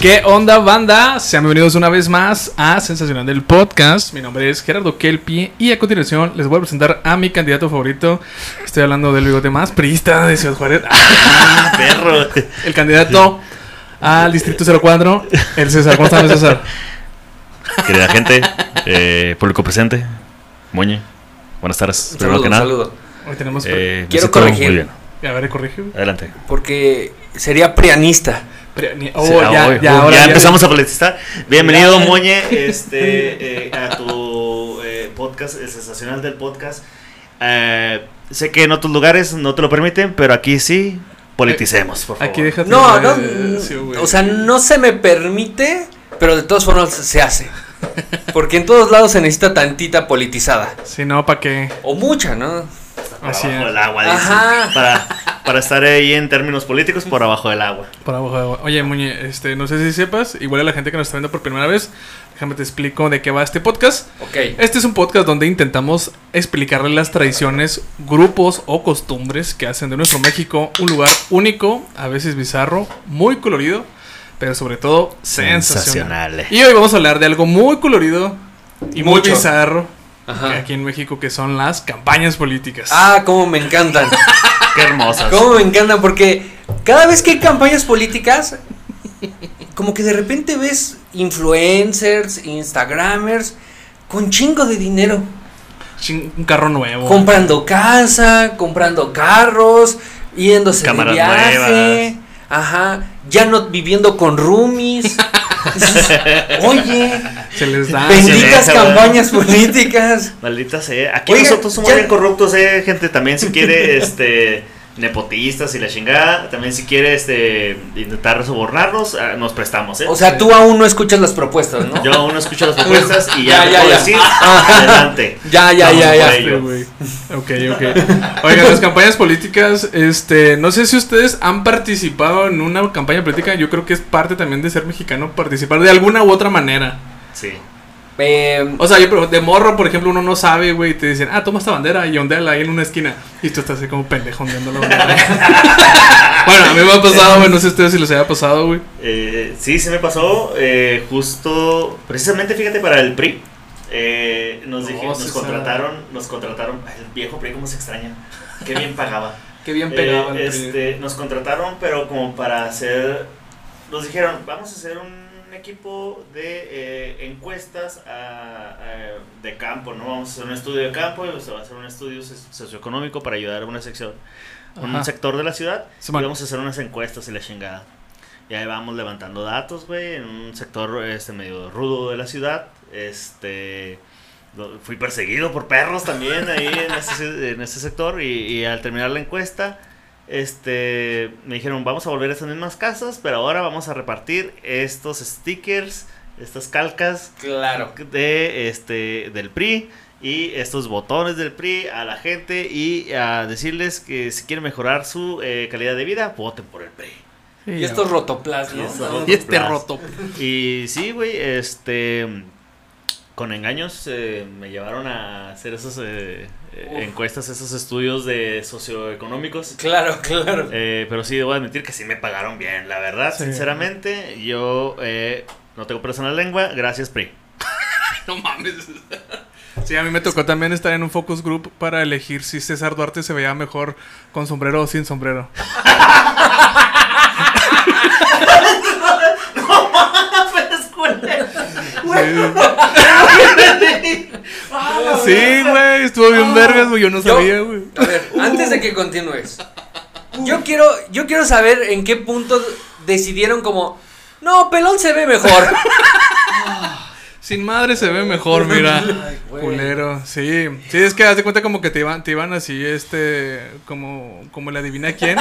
¿Qué onda, banda? Sean bienvenidos una vez más a Sensacional del Podcast. Mi nombre es Gerardo Kelpi y a continuación les voy a presentar a mi candidato favorito. Estoy hablando del bigote más priista de Ciudad Juárez. Ah, perro. El candidato al Distrito 04, el César. ¿Cómo estás, César? Querida gente, eh, público presente, Moñe, buenas tardes. Primero Saludo, que nada, saludo. Hoy tenemos... eh, Quiero corregir. Muy bien. A ver, corrige. Adelante. Porque sería prianista. Pero ni- Oh, Sí, ya, ya, ahora ya ya- empezamos a politizar. Bienvenido, Ya. Moñe, este, eh, a tu eh, podcast, el sensacional del podcast. Eh, sé que en otros lugares no te lo permiten, pero aquí sí, politicemos, por favor. Aquí déjate. No, no. sí, o sea, no se me permite, pero de todas formas se hace. Porque en todos lados se necesita tantita politizada. Si no, ¿para qué? O mucha, ¿no? Así es. del agua, dice. Ajá. Para, para estar ahí en términos políticos, por abajo del agua. Por abajo de agua. Oye, Muñe, este, no sé si sepas, igual a la gente que nos está viendo por primera vez, déjame te explico de qué va este podcast. Ok. Este es un podcast donde intentamos explicarle las tradiciones, grupos o costumbres que hacen de nuestro México un lugar único, a veces bizarro, muy colorido, pero sobre todo sensacional. Sensacional. Y hoy vamos a hablar de algo muy colorido y muy Mucho. bizarro Ajá. aquí en México, que son las campañas políticas. Ah, cómo me encantan. Qué hermosas. Cómo me encantan porque cada vez que hay campañas políticas, como que de repente ves influencers, instagramers con chingo de dinero. Un carro nuevo. comprando casa, comprando carros, yéndose Cámaras de viaje, nuevas. ajá, ya no viviendo con roomies. Oye, Se les da. benditas campañas políticas. Maldita sea. Aquí Oiga, nosotros somos ya- bien corruptos, eh, gente. También si quiere, este, nepotistas y la chingada. También si quiere, este, intentar sobornarnos, ah, nos prestamos, eh. O sea, tú aún no escuchas las propuestas, ¿no? Yo aún no escucho las propuestas y Ya, ya, ya, puedo ya. decir, Ajá. adelante. Ya, ya, Vamos ya, ya. güey. Ok, ok. Oigan, las campañas políticas, este, no sé si ustedes han participado en una campaña política, yo creo que es parte también de ser mexicano participar de alguna u otra manera. Sí. Eh, O sea, yo pero de morro, por ejemplo, uno no sabe, güey, y te dicen, ah, toma esta bandera y ondeala ahí en una esquina. Y tú estás así como pendejo ondeando la bandera. bueno, a mí me ha pasado, güey, no sé ustedes si les haya pasado, güey. Eh, sí, se me pasó eh, justo, precisamente, fíjate, para el PRI. eh, nos, No, dije- nos contrataron, nos contrataron, ay, el viejo PRI, cómo se extraña. Qué bien pagaba. Qué bien Eh, pegado. el este, nos contrataron, pero como para hacer. Nos dijeron, vamos a hacer un equipo de eh, encuestas a- a- de campo, ¿no? Vamos a hacer un estudio de campo y se va a hacer un estudio socio- socioeconómico para ayudar a una sección, un Ajá. sector de la ciudad. Sí, y vamos a hacer unas encuestas y la chingada. Y ahí vamos levantando datos, güey, en un sector este medio rudo de la ciudad. Este. Fui perseguido por perros también ahí en ese, en ese sector. Y, y al terminar la encuesta, este me dijeron: Vamos a volver a esas mismas casas, pero ahora vamos a repartir estos stickers, estas calcas claro. de este del PRI y estos botones del PRI a la gente y a decirles que si quieren mejorar su eh, calidad de vida, voten por el PRI. Sí, Y estos rotoplas, Y ¿no? estos Y este Plas. roto. Y sí, güey, este con engaños eh, me llevaron a hacer esas eh, eh, encuestas, esos estudios de socioeconómicos. Claro, claro. Eh, pero sí, debo admitir que sí me pagaron bien, la verdad, Sí. sinceramente. Yo eh, no tengo personal lengua, gracias PRI. No mames. Sí, a mí me tocó también estar en un focus group para elegir si César Duarte se veía mejor con sombrero o sin sombrero. Sí, Sí, güey, estuvo bien vergas, güey, yo no sabía, güey. A ver, antes de que continúes, yo quiero, yo quiero saber en qué punto decidieron como, no, pelón se ve mejor. Sin madre se ve mejor, mira. Ay, güey. Culero, sí. Sí, es que haz de cuenta como que te iban, te iban así, este, como, como la adivina quién.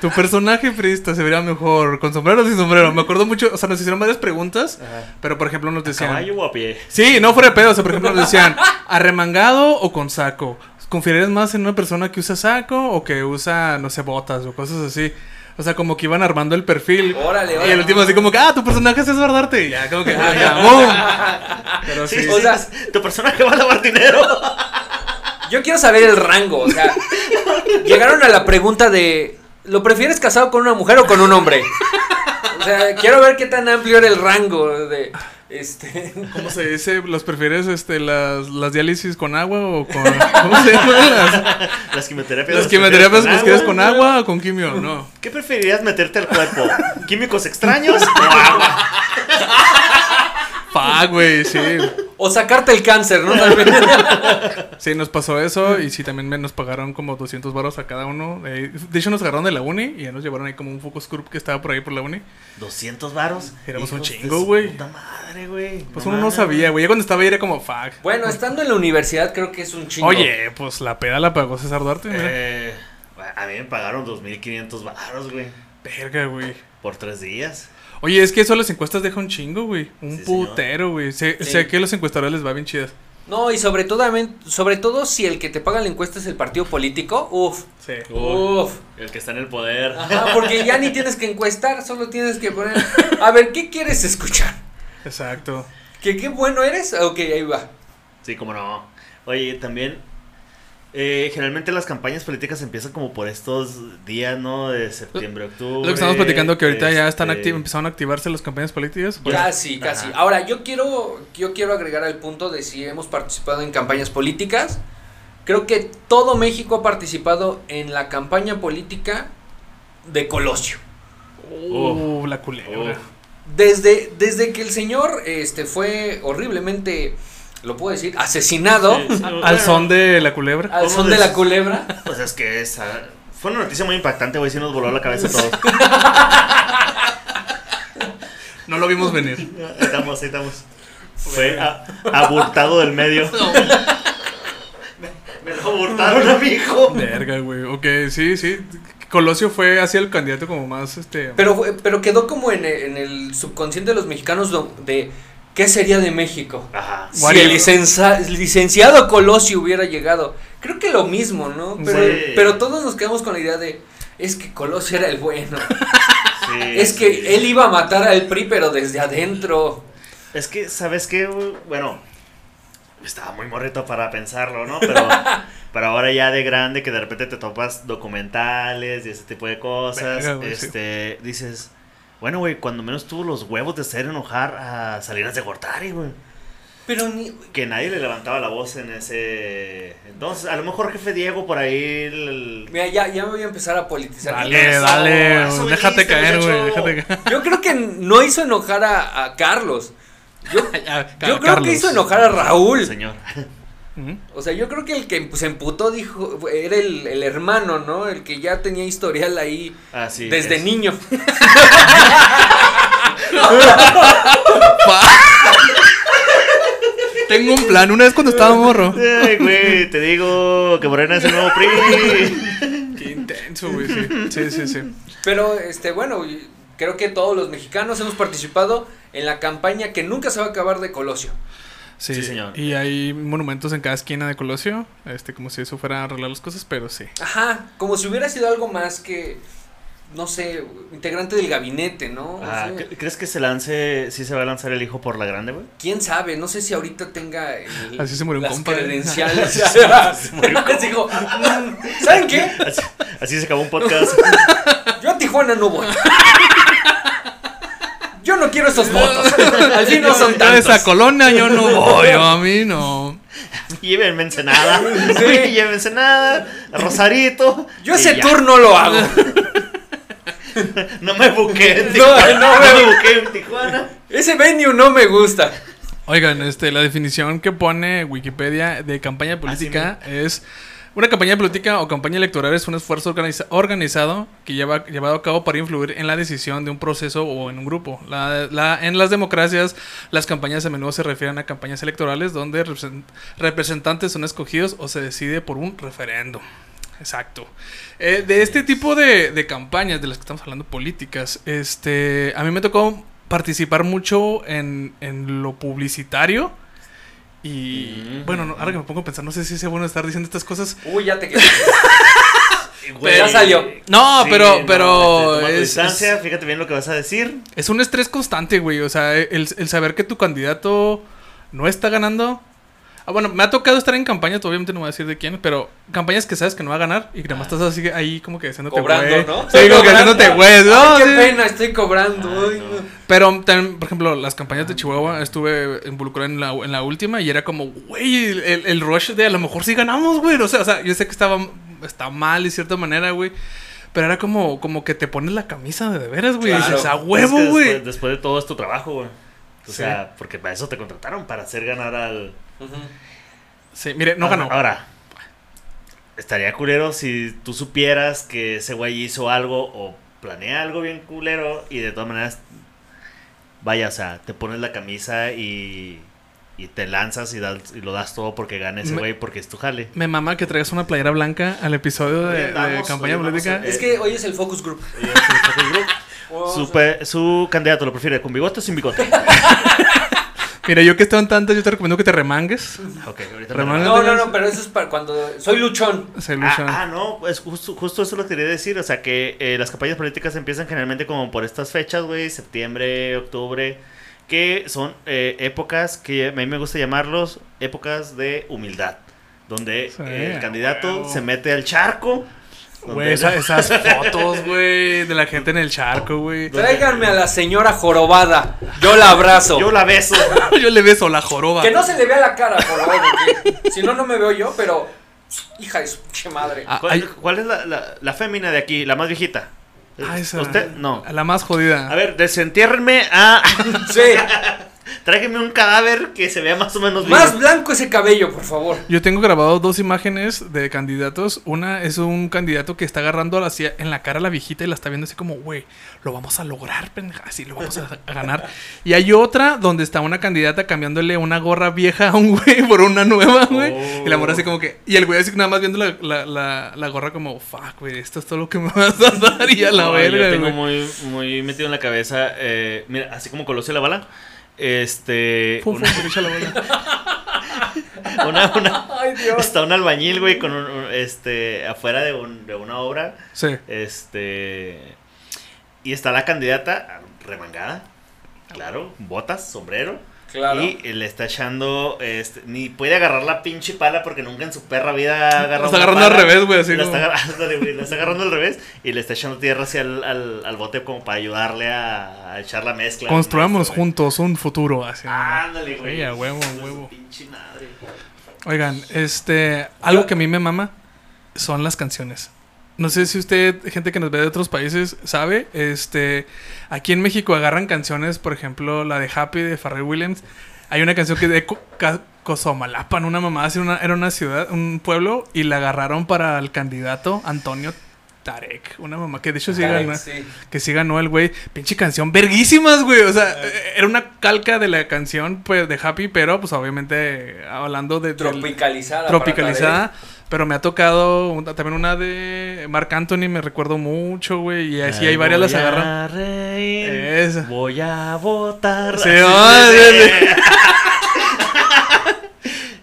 Tu personaje frista se vería mejor con sombrero o sin sombrero. Me acuerdo mucho, o sea, nos hicieron varias preguntas, pero por ejemplo nos decían... ¿Caballo o a pie? Sí, no fuera de pedo, o sea, por ejemplo nos decían, ¿arremangado o con saco? ¿Confiarías más en una persona que usa saco o que usa, no sé, botas o cosas así? O sea, como que iban armando el perfil. Órale, Y órale. el último así como que, ah, tu personaje es. Y ya, como que, ah, ya, boom. Pero Sí, sí. o sea- tu personaje va a lavar dinero. Yo quiero saber el rango, o sea, llegaron a la pregunta de, ¿lo prefieres casado con una mujer o con un hombre? O sea, quiero ver qué tan amplio era el rango de este ¿Cómo se dice? ¿Los prefieres este, las, las diálisis con agua o con. ¿Cómo se llaman? Las, Las quimioterapias. las ¿las quimioterapias ¿los quieres con agua o con quimio? No. ¿Qué preferirías meterte al cuerpo? ¿Químicos extraños o agua? Fuck, güey, sí. o sacarte el cáncer, ¿no? También. Sí, nos pasó eso y sí, también me- nos pagaron como 200 baros a cada uno. Eh, De hecho, nos agarraron de la uni y ya nos llevaron ahí como un focus group que estaba por ahí por la uni. 200 varos. Éramos un chingo, güey. Puta madre, güey. Pues No uno no sabía, güey. Ya cuando estaba ahí era como, fuck. Bueno, estando en la universidad creo que es un chingo. Oye, pues la peda la pagó César Duarte. mira. Eh, a mí me pagaron 2.500 baros, güey. Verga, güey. Por tres días. Oye, es que eso las encuestas deja un chingo, güey. Un Sí, putero, güey. Sé, Sí. sé que a los encuestadores les va bien chidas. No, y sobre todo, sobre todo si el que te paga la encuesta es el partido político, uf, Sí. uf. El que está en el poder. Ajá, porque ya ni tienes que encuestar, solo tienes que poner, a ver, ¿qué quieres escuchar? Exacto. ¿Que qué bueno eres? Ok, ahí va. Sí, como no. Oye, también. Eh, generalmente las campañas políticas empiezan como por estos días, ¿no? De septiembre, octubre. Lo que estamos platicando que ahorita ya están este, empezaron a activarse las campañas políticas. pues, Casi, casi. Ajá. Ahora, yo quiero, yo quiero agregar al punto de si hemos participado en campañas políticas. Creo que todo México ha participado en la campaña política de Colosio. Uh, la culebra. Desde, desde que el señor este, fue horriblemente, lo puedo decir, asesinado Sí, sí, Al bueno, son de la culebra. al ¿Cómo son de la culebra. Pues es que esa. Fue una noticia muy impactante, güey. Sí nos voló la cabeza a todos. No lo vimos venir. Ahí estamos, ahí estamos. Fue a- abortado del medio. Me lo abortaron a mi hijo. Verga, güey. Ok, sí, sí. Colosio fue hacia el candidato como más, este... Pero, fue- pero quedó como en el, en el subconsciente de los mexicanos de qué sería de México. Ajá. Si el licenza- licenciado Colosio hubiera llegado. Creo que lo mismo, ¿no? Pero, Sí. pero todos nos quedamos con la idea de, es que Colosio era el bueno. Sí, es sí. que él iba a matar al PRI, pero desde adentro. Es que, ¿sabes qué? Bueno, estaba muy morrito para pensarlo, ¿no? Pero, pero ahora ya de grande que de repente te topas documentales y ese tipo de cosas, este, dices, bueno, güey, cuando menos tuvo los huevos de hacer enojar a Salinas de Gortari, güey. Pero ni... Que nadie le levantaba la voz en ese... Entonces, a lo mejor jefe Diego por ahí... el- Mira, ya, ya me voy a empezar a politizar. Dale, Eso, dale. eso déjate caer, güey. Déjate caer. Yo creo que no hizo enojar a, a Carlos. Yo, creo Carlos. que hizo enojar a Raúl. Señor. O sea, yo creo que el que se emputó dijo, era el, el hermano, ¿no? El que ya tenía historial ahí Así desde es. niño. Tengo un plan. Una vez cuando estaba morro. Ay, güey, te digo que Morena es el nuevo PRI. Qué intenso, güey. Sí, sí, sí. sí. Pero, este, bueno, creo que todos los mexicanos hemos participado en la campaña que nunca se va a acabar de Colosio. Sí, Sí, señor. Y hay monumentos en cada esquina de Colosio. Este, como si eso fuera a arreglar las cosas, pero sí. Ajá, como si hubiera sido algo más que, no sé, integrante del gabinete, ¿no? O Ah, sea, ¿cre- ¿Crees que se lance, sí se va a lanzar el hijo por la grande, güey? ¿Quién sabe? No sé si ahorita tenga el- Así se murió un las compa, ¿eh? credenciales. se murió un Así como, mm, ¿Saben qué? Así, así se acabó un podcast. Yo a Tijuana no voy. Yo no quiero esos votos. Al fin no son Yo de esa tantos. colonia yo no voy, yo a mí no. Llévenme Ensenada. Sí. Llévenme Ensenada. Rosarito. Yo ese ya. tour no lo hago. No me buqué en No, Tijuana. no No, me- me buqué en Tijuana. Ese venue no me gusta. Oigan, este, la definición que pone Wikipedia de campaña política es una campaña política o campaña electoral es un esfuerzo organiza- organizado que lleva llevado a cabo para influir en la decisión de un proceso o en un grupo. La- la- en las democracias, las campañas a menudo se refieren a campañas electorales donde represent- representantes son escogidos o se decide por un referéndum. Exacto. Eh, de este tipo de, de campañas de las que estamos hablando políticas, este, a mí me tocó participar mucho en, en lo publicitario. Y Mm. bueno, no, ahora que me pongo a pensar, no sé si sea bueno estar diciendo estas cosas. Uy, ya te quedé. Güey. ya salió. No, pero, no, pero este, es, distancia, es- fíjate bien lo que vas a decir. es un estrés constante, güey. O sea, el, el saber que tu candidato no está ganando. Ah, bueno, me ha tocado estar en campañas, obviamente no voy a decir de quién, pero campañas que sabes que no va a ganar y que además estás así ahí como que haciéndote Cobrando, güey. ¿no? Sí, como que haciéndote güey. No, Ay, qué sí. pena, estoy cobrando. Ay, no. Pero también, por ejemplo, las campañas de Chihuahua estuve involucrado en la, en la última y era como, güey, el, el rush de a lo mejor sí ganamos, güey. O sea, o sea, yo sé que estaba está mal de cierta manera, güey. Pero era como, como que te pones la camisa de, de veras, güey. y Claro. dices, a Es huevo, que güey. Después, después de todo es tu trabajo, güey. O Sí. sea, porque para eso te contrataron, para hacer ganar al... Sí, mire, no ganó. Ahora, estaría culero si tú supieras que ese güey hizo algo o planea algo bien culero y de todas maneras, vaya, o sea, te pones la camisa y, y te lanzas y, das- y lo das todo porque gana ese güey porque es tu jale. Me mama que traigas una playera blanca al episodio de, Hoy campaña hoy política. Es que hoy es el focus group. Y ese es el. Oh, Su, su candidato lo prefiere con bigote o sin bigote. Mira, yo que estoy en tantas, yo te recomiendo que te remangues. ok, ahorita me Remanga- lo- No, no, no, pero eso es para cuando soy luchón. Se Ah, ilusiona. ah, no, pues justo, justo eso lo quería decir. O sea, que eh, las campañas políticas empiezan generalmente como por estas fechas, güey, septiembre, octubre, que son eh, épocas que a mí me gusta llamarlos épocas de humildad. Donde Sí, el candidato se mete al charco. Güey, esa- esas fotos, güey, de la gente en el charco, güey. Tráiganme a la señora jorobada. Yo la abrazo. Yo la beso. Yo le beso la joroba. Que no se le vea la cara, por favor, si no, no me veo yo, pero. Hija de su pinche madre. Ah, ¿Cuál, hay- cuál es la, la, la fémina de aquí? La más viejita. Ah, esa. ¿Usted? No. La más jodida. A ver, desentiérrenme a. Sí. Tráiganme un cadáver que se vea más o menos bien. Más blanco ese cabello, por favor. Yo tengo grabado dos imágenes de candidatos. Una es un candidato que está agarrando en la cara a la viejita y la está viendo así como, güey, lo vamos a lograr, pendeja. Así lo vamos a, a ganar. Y hay otra donde está una candidata cambiándole una gorra vieja a un güey por una nueva, güey. Oh. Y la morra así como que. Y el güey así nada más viendo la, la, la, la gorra como, fuck, güey, esto es todo lo que me vas a dar. Y a la No, verga, Yo tengo muy, muy metido en la cabeza, eh, mira, así como Colosio la bala, este, Fum, una, fum, la bola. una- una- Ay, Dios. está un albañil, güey, con un, un- este, afuera de, un- de una obra, Sí. este, y está la candidata remangada, claro, botas, sombrero, Claro. y le está echando, este, ni puede agarrar la pinche pala porque nunca en su perra vida ha agarrado Lo está agarrando al pala. revés, güey, así La como- está, está agarrando al revés y le está echando tierra hacia el, al, al bote como para ayudarle a, a echar la mezcla. Construamos güey. juntos un futuro. Así, Ándale, güey. Huevo, huevo. Pinche madre. Oigan, este, algo que a mí me mama son las canciones. No sé si usted, gente que nos ve de otros países, sabe, este, aquí en México agarran canciones, por ejemplo, la de Happy de Pharrell Williams. Hay una canción que de Cozomalapan, una mamá, así, una, era una ciudad, un pueblo, y la agarraron para el candidato Antonio Tarek, una mamá que de hecho sí ganó, sí. que sí ganó el güey. Pinche canción, verguísimas, güey. O sea, eh, era una calca de la canción, pues, de Happy, pero, pues, obviamente, hablando de... del- Tropicalizada. Pero me ha tocado también una de Marc Anthony, me recuerdo mucho, güey. Y así hay Ay, varias las voy a agarran. reír, Esa. Voy a votar. Sí, Así, ah, sí, sí,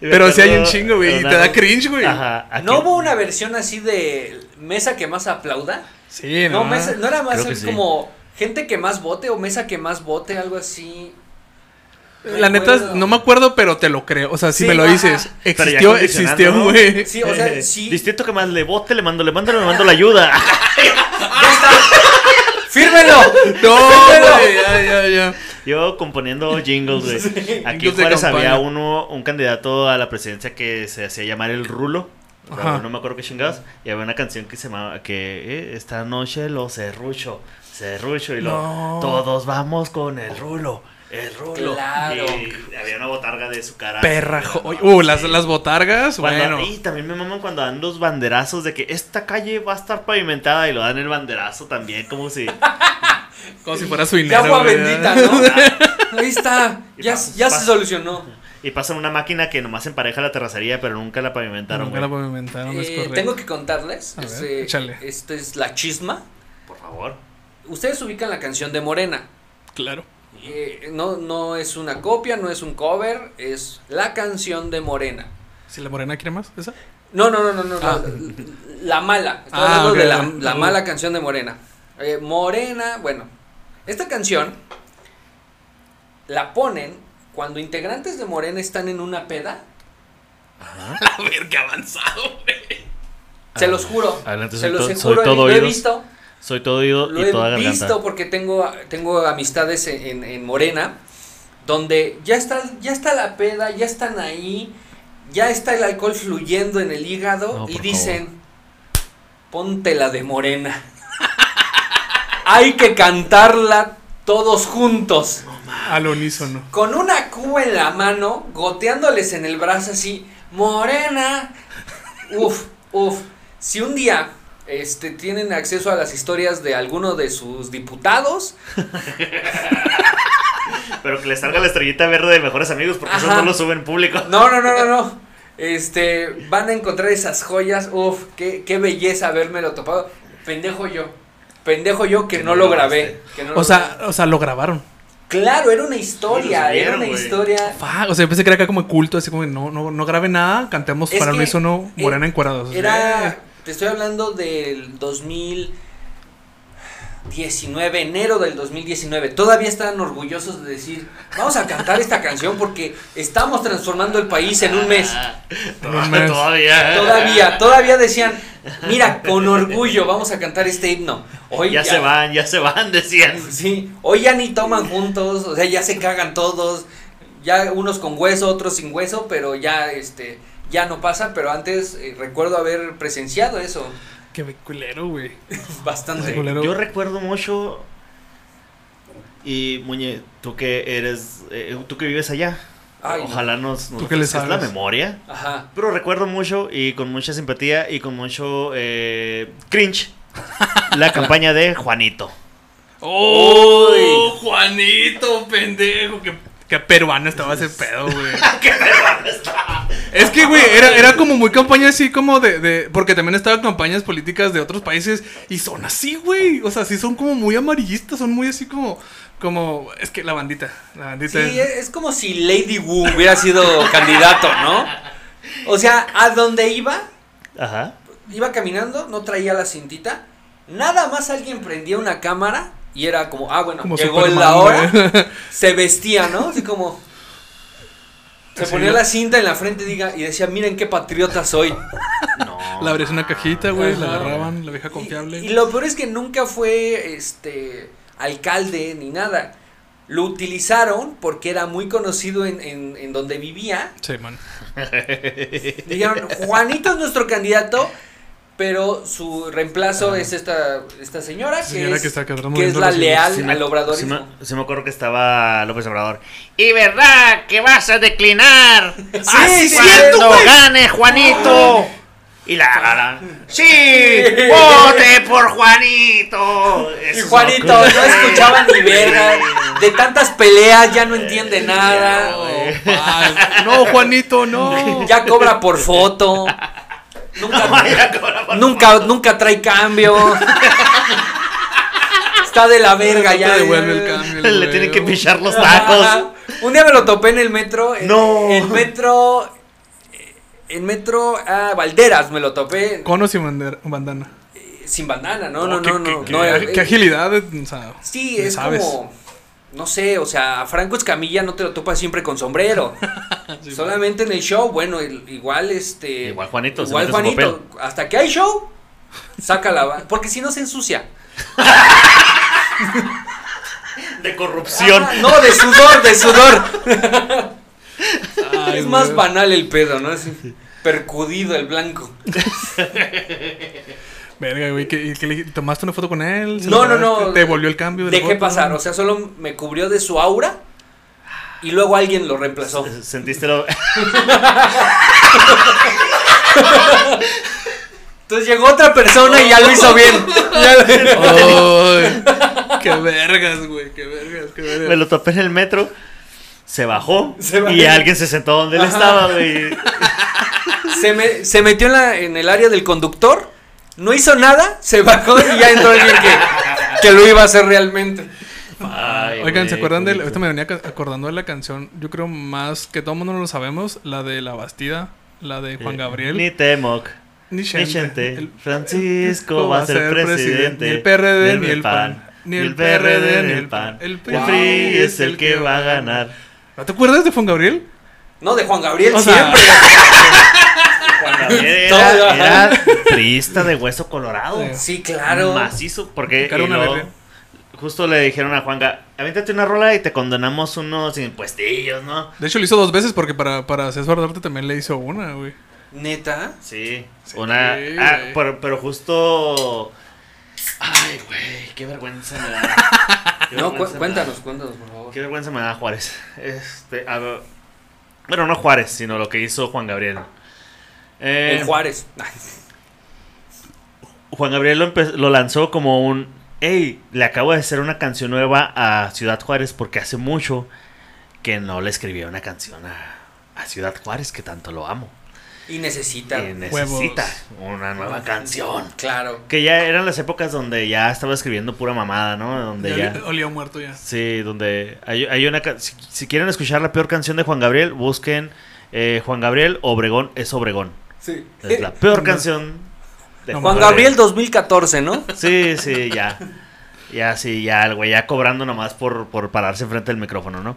Pero hay un chingo, güey. Y te da cringe, güey. Ajá. ¿No hubo una versión así de mesa que más aplauda? Sí, No, no. mesa- no era más sí. como gente que más vote o mesa que más vote, algo así. La neta, no me acuerdo, pero te lo creo. O sea, si Sí, me lo dices, existió, existió, ¿no? güey. Sí, o sea, sí. Distrito que más le vote, le mando, le mando, le mando la ayuda. ¡Fírmelo! No, Pero- güey, ya, ya, ya. Yo componiendo jingles, güey. Aquí en Juárez había uno, un candidato a la presidencia que se hacía llamar el Rulo. pero. No me acuerdo qué chingados. Y había una canción que se llamaba que eh, esta noche lo cerrucho, cerrucho y lo No. todos vamos con el Rulo, el Rulo. Claro. Y había una botarga de su cara. Perra. ¿no? Uh, las, Sí. las botargas, Cuando- bueno. Y también me maman cuando dan los banderazos de que esta calle va a estar pavimentada y lo dan el banderazo también, como si. Como si fuera su De dinero. agua güey. bendita, ¿no? Ahí está. Y Ya, ya se solucionó. Y pasan una máquina que nomás empareja la terracería, pero nunca la pavimentaron, Nunca la pavimentaron, es Eh, correcto. tengo que contarles. A ver, este, échale. Esta es la chisma. Por favor. Ustedes ubican la canción de Morena. Claro. Eh, no, no es una copia, no es un cover, es la canción de Morena. Si la morena quiere más, esa. No, no, no, no, no. Ah. La, la mala. Estoy Ah, hablando de la, la mala canción de Morena. Eh, Morena, bueno. Esta canción la ponen cuando integrantes de Morena están en una peda A ver, qué avanzado, güey. Se los juro. Adelante, se soy los to- juro. soy todo lo he visto. Soy todo oído Lo y toda he garganta. visto porque tengo, tengo amistades en, en- en Morena, donde ya está, ya está la peda, ya están ahí, ya está el alcohol fluyendo en el hígado No, y dicen, ponte la de Morena. Hay que cantarla todos juntos, Al unísono. con una cuba en la mano, goteándoles en el brazo así, Morena. Uf, uf. Si un día este, tienen acceso a las historias de alguno de sus diputados, Pero que le salga la estrellita verde de mejores amigos porque eso no lo suben en público. no, no, no, no, no. Este, van a encontrar esas joyas. Uf, qué, qué belleza habérmelo topado. Pendejo yo. Pendejo yo que, Que no, no lo grabé. que no O lo sea, o sea, lo grabaron. Claro, era una Sí, historia, lo era una historia. Fa, o sea, yo pensé que era acá como culto, así como no, no, no grabe nada, cantemos Es para que, unísono eh, Morena encuadrados. Era, Eh, te estoy hablando del 2019, enero del 2019. Todavía están orgullosos de decir, vamos a cantar esta canción porque estamos transformando el país en un mes. En un mes. Todavía. Todavía, todavía decían, mira, con orgullo vamos a cantar este himno. Hoy Ya se van, ya se van, decían. Sí, hoy ya ni toman juntos, o sea, ya se cagan todos, ya unos con hueso, otros sin hueso, pero ya este ya no pasa, pero antes eh, recuerdo haber presenciado eso Qué culero, güey. bastante. Ay, culero. Yo recuerdo mucho. Y Muñe, tú que eres. eh, tú que vives allá. Ay, no. Ojalá nos, nos ¿Tú qué le refresques la memoria. Ajá. Pero recuerdo mucho y con mucha simpatía y con mucho eh, cringe la campaña de Juanito. ¡Oh! Juanito, pendejo. Qué, qué peruano estaba ese pedo, güey. Es que, güey, era, era como muy campaña así como de, de... Porque también estaban campañas políticas de otros países y son así, güey. O sea, sí son como muy amarillistas, son muy así como... Como... Es que la bandita, la bandita... Sí, es es como si Lady Wu hubiera sido candidato, ¿no? O sea, a donde iba, Ajá. iba caminando, no traía la cintita, nada más alguien prendía una cámara y era como, ah, bueno, como llegó Superman, la hora. se vestía, ¿no? Así como. Se Sí, ponía ¿no? la cinta en la frente diga, y decía, miren qué patriota soy. No. Le abrías una cajita, güey, la agarraban, la vieja confiable. Y, y lo peor es que nunca fue este alcalde ni nada. Lo utilizaron porque era muy conocido en, en, en donde vivía. Sí, man. Dijeron, Juanito es nuestro candidato, pero su reemplazo es esta, esta señora, que Señora es, que está que es la leal Sí me- al obradorismo. Sí me, acuerdo que estaba López Obrador. Y verdad que vas a declinar. Sí, sí, cuando güey. gane Juanito. Y la, Sí, vote por Juanito. Y Juanito no- no escuchaba ni verga. De tantas peleas ya no entiende nada. Ah, no, Juanito, no. Ya cobra por foto. Nunca, nunca, nunca trae cambio. Está de la verga No ya. devuelve el cambio, Le güey. tienen que pichar los tacos. Un día me lo topé en el metro. en- No. El metro. El metro. Ah, Valderas me lo topé. Conos y bandera- bandana. eh, Sin bandana, no, no, qué, no, qué- no. qué- no, eh, qué agilidad, o sea, Sí, es sabes. como. No sé, o sea, a Franco Escamilla no te lo topas siempre con sombrero. Solamente en el show, bueno, el- igual este. Igual Juanito, Igual Juanito. Hasta que hay show, saca la. Porque si no se ensucia. De corrupción. Ah, no, de sudor, de sudor. Ay, es más güey. banal el pedo, ¿no? Así, percudido el blanco. Verga, güey, ¿qué- y qué le- ¿tomaste una foto con él? ¿Se No, no, no. ¿Te devolvió el cambio? de Dejé foto? pasar, o sea, solo me cubrió de su aura y luego alguien lo reemplazó. Sentiste lo. Entonces llegó otra persona y ya lo hizo bien. Ya lo- Ay, qué vergas, güey, qué vergas, qué vergas. Me lo topé en el metro. Se bajó. Se bajó. y alguien se sentó donde él Ajá. estaba, güey. se, me- se metió en, la, en el área del conductor, no hizo nada, se bajó y ya entró alguien que, que lo iba a hacer realmente. Ay, Oigan, ¿se acuerdan de ahorita me venía acordando de la canción, yo creo más que todo el mundo no lo sabemos, la de La Bastida, la de Juan Gabriel. Ni Temoc. Ni. El- Francisco va a ser presidente. Ni el PRD, ni el PAN. Ni el PRD, ni el PAN. El El PRI es el que va a ganar. ¿No te acuerdas de Juan Gabriel? No, de Juan Gabriel O sea, siempre. Juan Gabriel era, era priista de hueso colorado. Sí. Claro. Macizo, porque una luego justo le dijeron a Juanga, avéntate una rola y te condenamos unos impuestillos, ¿no? De hecho, lo hizo dos veces porque para, para César Duarte también le hizo una, güey. Neta. Sí, Sí, una... ah, pero, pero justo... Ay, güey, qué vergüenza me da. Qué No, cu- vergüenza me cuéntanos, da. cuéntanos, por favor. Qué vergüenza me da Juárez. Este, a ver, bueno, no Juárez, sino lo que hizo Juan Gabriel. Eh, En Juárez. Juan Gabriel lo, lo lanzó como un, hey, le acabo de hacer una canción nueva a Ciudad Juárez porque hace mucho que no le escribía una canción a, a Ciudad Juárez que tanto lo amo. Y necesita. Y necesita una nueva canción. Claro. Que ya eran las épocas donde ya estaba escribiendo pura mamada, ¿no? Donde Ya olía muerto ya. Sí, donde hay, hay una... si quieren escuchar la peor canción de Juan Gabriel, busquen eh, Juan Gabriel Obregón es Obregón. Sí. Es la peor canción de No, Juan Gabriel. Gabriel 2014, ¿no? Sí, sí, ya. Ya, sí, ya, el güey, ya cobrando nomás por, por pararse enfrente del micrófono, ¿no?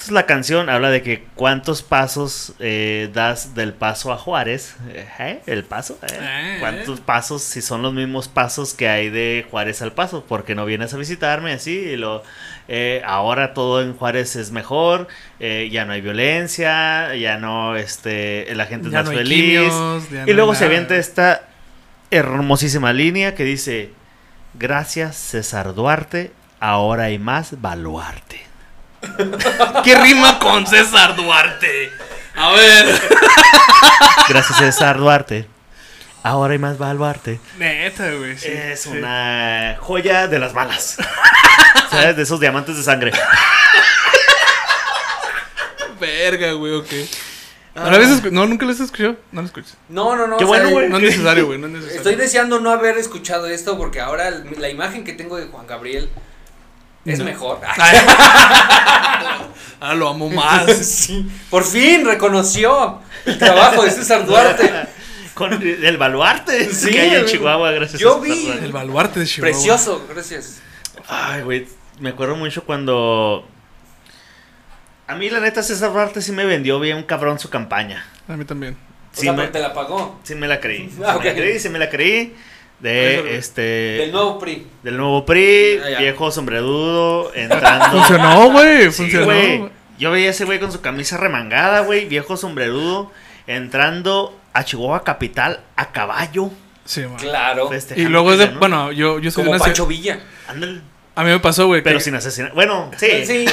Entonces la canción habla de que cuántos pasos eh, das del paso a Juárez. ¿Eh? ¿El paso? ¿Eh? Eh. ¿Cuántos pasos si son los mismos pasos que hay de Juárez al paso? Porque no vienes a visitarme así y lo... eh, ahora todo en Juárez es mejor, eh, ya no hay violencia, ya no, este, la gente es Ya más no feliz. quimios, ya no y luego se avienta esta hermosísima línea que dice, gracias César Duarte, ahora hay más baluarte. ¿Qué rima con César Duarte? A ver. Gracias César Duarte, ahora hay más baluarte. Neta, güey. sí, es sí. una joya de las balas. ¿Sabes? De esos diamantes de sangre. Verga, güey, ok. ¿No, la habías escu- no, nunca lo has escuchado. No lo escuchas. No, no, no. Qué bueno, güey. No es necesario, güey. No es necesario. Estoy deseando no haber escuchado esto porque ahora la imagen que tengo de Juan Gabriel es No. mejor. Ah, lo amo más. Sí. Por fin reconoció el trabajo de César Duarte. Con el baluarte Sí, que hay en. Chihuahua, gracias Yo a vi. El baluarte de Chihuahua. Precioso, gracias. Ay, güey, me acuerdo mucho cuando... A mí, la neta, César Duarte sí me vendió bien cabrón su campaña. A mí también. O Sí, sea, me, te la pagó. sí me la creí. Sí Ah, me la creí, sí me la creí. De este... Del nuevo PRI. Del nuevo PRI, Ah, ya. viejo sombredudo, entrando... Funcionó, güey. Sí, Funcionó. güey. Yo veía a ese güey con su camisa remangada, güey, viejo sombrerudo, entrando a Chihuahua Capital a caballo. Sí, man. Claro. Y luego es de. Bueno, yo, yo soy de Como una. Pancho Villa. Ándale. A mí me pasó, güey. Pero que- sin asesinar. Bueno, sí. Sí.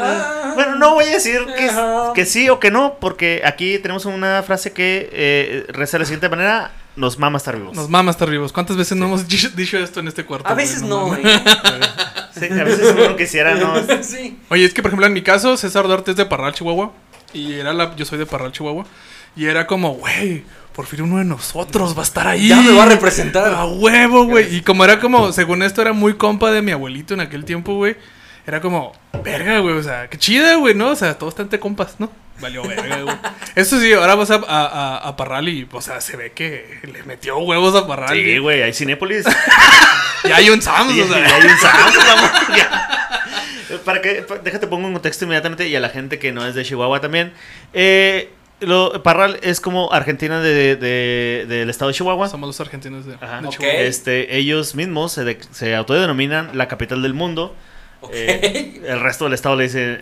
Ah. Bueno, no voy a decir que, que sí o que no, porque aquí tenemos una frase que eh, reza de la siguiente manera: Nos mama estar vivos. Nos mama estar vivos. ¿Cuántas veces no hemos dicho, dicho esto en este cuarto? A güey? veces no. Sí, a veces uno quisiera, ¿no? Sí. Oye, es que por ejemplo en mi caso, César Duarte es de Parral, Chihuahua. Y era la. Yo soy de Parral, Chihuahua. Y era como, güey, por fin uno de nosotros va a estar ahí. Ya me va a representar. A huevo, güey. Y como era como, según esto, era muy compa de mi abuelito en aquel tiempo, güey. Era como, verga, güey. O sea, qué chida, güey, ¿no? O sea, todos están entre compas, ¿no? Valió verga, güey. Eso sí, ahora vas a, a, a- a Parral y, o sea, se ve que le metió huevos a Parral. Sí, güey, hay Cinépolis. Y hay un Sam's, Y o sea. hay un Sam's, vamos, ya. Para que, pa- déjate pongo en contexto inmediatamente y a la gente que no es de Chihuahua también. Eh, lo, Parral es como Argentina de, de- del estado de Chihuahua. Somos los argentinos de, Ajá. de. Chihuahua. Este, ellos mismos se, de- se autodenominan la capital del mundo. Ok. Eh, el resto del estado le dice,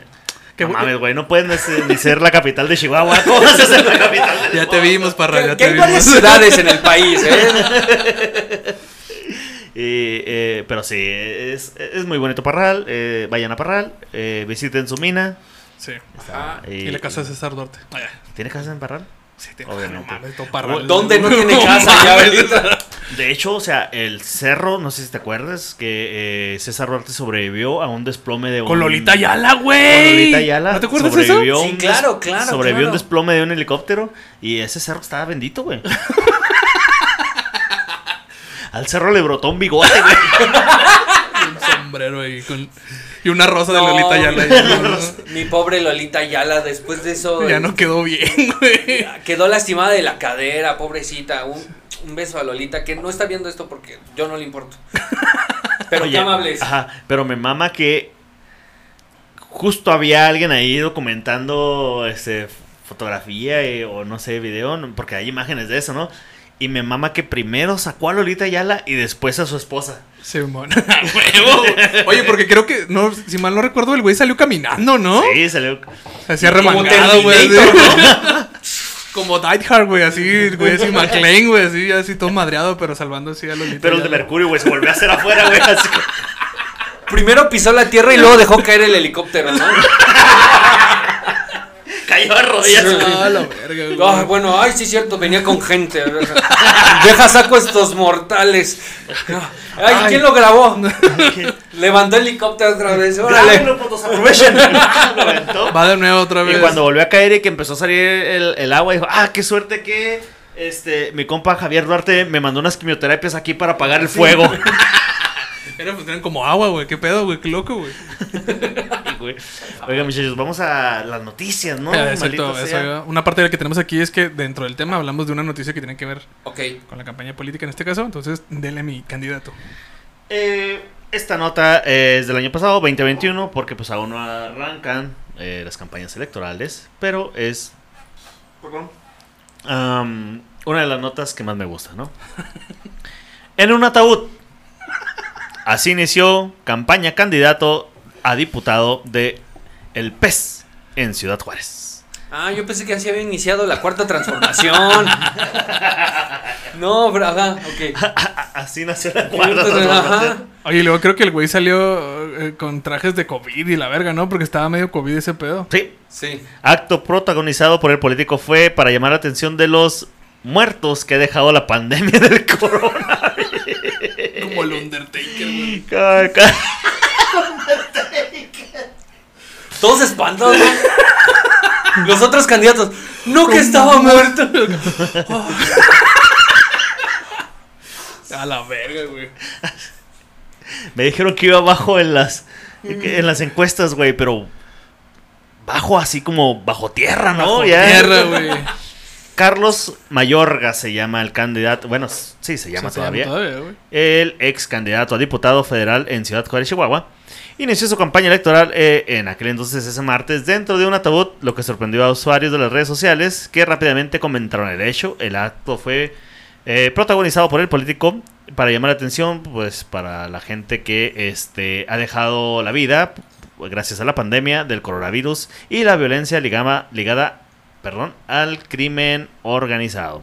Que- no mames, güey, no pueden este, ni ser la capital de Chihuahua. ¿Cómo vas a ser la capital del Ya te vimos, Parral, ya te hay varias vimos. ciudades en el país, ¿eh? Y, eh, pero sí, es, es muy bonito Parral. eh, vayan a Parral, eh, visiten su mina. Sí. Está Ajá. ahí- Y la casa de César Duarte. Ah. ¿Tiene casa en Parral? Sí, tiene- Obviamente. no mames, todo Parral. ¿Dónde no tiene casa ya? De hecho, o sea, el cerro, no sé si te acuerdas, que eh, César Duarte sobrevivió a un desplome de un... Con Lolita Ayala, Con güey. Lolita Ayala. ¿No te acuerdas de eso? sobrevivió Sí, un claro, claro, Sobrevivió claro. un desplome de un helicóptero y ese cerro estaba bendito, güey. Al cerro le brotó un bigote, güey. Un sombrero ahí con... Y una rosa de Lolita Ayala. ahí, Mi pobre Lolita Ayala, después de eso. Ya no quedó bien, güey. Quedó lastimada de la cadera, pobrecita. Un, un beso a Lolita, que no está viendo esto porque yo no le importo. Pero Oye, qué amables. Ajá, pero me mama que justo había alguien ahí documentando este, fotografía eh, o no sé, video, porque hay imágenes de eso, ¿no? Y me mama que primero sacó a Lolita Ayala y después a su esposa. Simón. Huevo, güey. Oye, porque creo que, no, si mal no recuerdo, el güey salió caminando, ¿no? Sí, salió. Hacía Como remangado, güey. Como Die Hard, güey, así, güey, así McLean, güey, así, así todo madreado, pero salvando así a Lolita. Pero el de. Mercurio, güey, se volvió a hacer afuera, güey. así Primero pisó la tierra y luego dejó caer el helicóptero, ¿no? Cayó a rodillas. Ah, la verga, güey. Ah, bueno, ay, sí, cierto, venía con gente. Deja saco estos mortales. Ay, ¿quién lo grabó? Levantó el helicóptero otra vez. Órale. Va de nuevo otra vez. Y cuando volvió a caer y que empezó a salir el, el agua, dijo, ah, qué suerte que este, mi compa Javier Duarte me mandó unas quimioterapias aquí para apagar el fuego. Era, pues, eran como agua, güey. ¿Qué pedo, güey? Qué loco, güey. Oiga, muchachos, vamos a las noticias, ¿no? Eh, exacto, eso. Una parte de la que tenemos aquí es que dentro del tema hablamos de una noticia que tiene que ver con la campaña política en este caso. Entonces, denle a mi candidato. Eh, esta nota es del año pasado, 2021, porque pues aún no arrancan eh, las campañas electorales, pero es am, una de las notas que más me gusta, ¿no? en un ataúd. Así inició campaña candidato a diputado de El PES en Ciudad Juárez. Ah, yo pensé que así había iniciado la cuarta transformación. No, pero ajá, ok. Así nació la cuarta Ajá. transformación. Oye, luego creo que el güey salió eh, con trajes de COVID y la verga, ¿no? Porque estaba medio COVID ese pedo. Sí, Sí. Acto protagonizado por el político fue para llamar la atención de los muertos que ha dejado la pandemia del corona. Como el Undertaker, güey. Todos espantados, ¿no? Los otros candidatos. No que estaba muerto. A la verga, güey. Me dijeron que iba bajo en las en las encuestas, güey, pero bajo así como bajo tierra, ¿no? Bajo Ya. tierra, güey. Carlos Mayorga se llama el candidato, bueno, sí se llama Sí, se llama todavía. el ex candidato a diputado federal en Ciudad Juárez, Chihuahua, inició su campaña electoral eh, en aquel entonces ese martes dentro de un ataúd, lo que sorprendió a usuarios de las redes sociales que rápidamente comentaron el hecho. El acto fue eh, protagonizado por el político para llamar la atención, pues para la gente que este, ha dejado la vida pues, gracias a la pandemia del coronavirus y la violencia ligama- ligada perdón, al crimen organizado.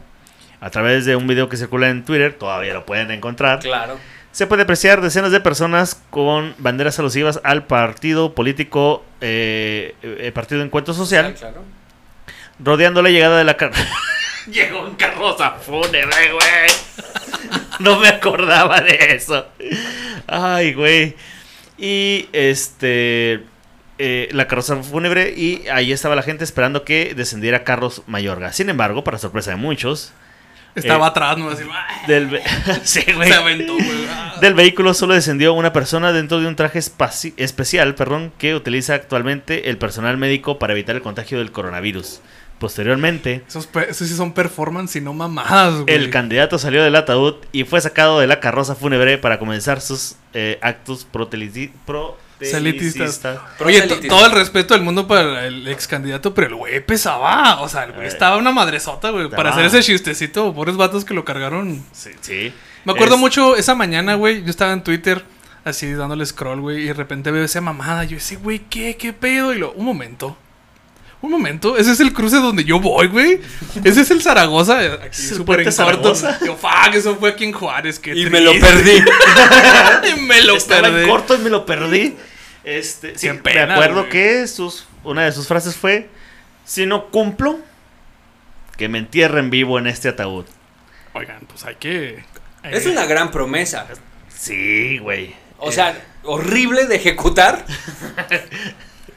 A través de un video que circula en Twitter, todavía lo pueden encontrar. Claro. Se puede apreciar decenas de personas con banderas alusivas al partido político, eh, eh, Partido de Encuentro Social, Claro. rodeando la llegada de la car Llegó en carroza fúnebre, güey. No me acordaba de eso. Ay, güey. Y este. Eh, la carroza fúnebre y ahí estaba la gente esperando que descendiera Carlos Mayorga. Sin embargo, para sorpresa de muchos, Estaba Eh, atrás, ¿no? ¡ah! del, sí, güey. se aventó, güey. Del vehículo solo descendió una persona dentro de un traje especial perdón, que utiliza actualmente el personal médico para evitar el contagio del coronavirus. Posteriormente, Esos, esos sí son performance y no mamadas, güey. el candidato salió del ataúd y fue sacado de la carroza fúnebre para comenzar sus eh, actos protelici- Protelicistas. Oye, todo el respeto del mundo para el ex candidato, pero el güey pesaba. O sea, el güey Eh. estaba una madresota, güey. Para hacer ese chistecito, pobres vatos que lo cargaron. Sí, sí. Me acuerdo Es- mucho esa mañana, güey. Yo estaba en Twitter, así dándole scroll, güey. Y de repente veo esa mamada. Yo decía, güey, ¿qué? ¿Qué pedo? Y lo, un momento. Un momento, ese es el cruce donde yo voy, güey. Ese es el Zaragoza, eh, aquí súper en puente corto. Zaragoza. Yo, fuck, eso fue aquí en Juárez, qué Y me lo perdí. Y me lo Estaba en perdí. corto y me lo perdí. Este, sí, pena, me acuerdo güey. que sus, una de sus frases fue: Si no cumplo, que me entierren vivo en este ataúd. Oigan, pues hay que. Es eh, una gran promesa. Sí, güey. O Eh, sea, horrible de ejecutar.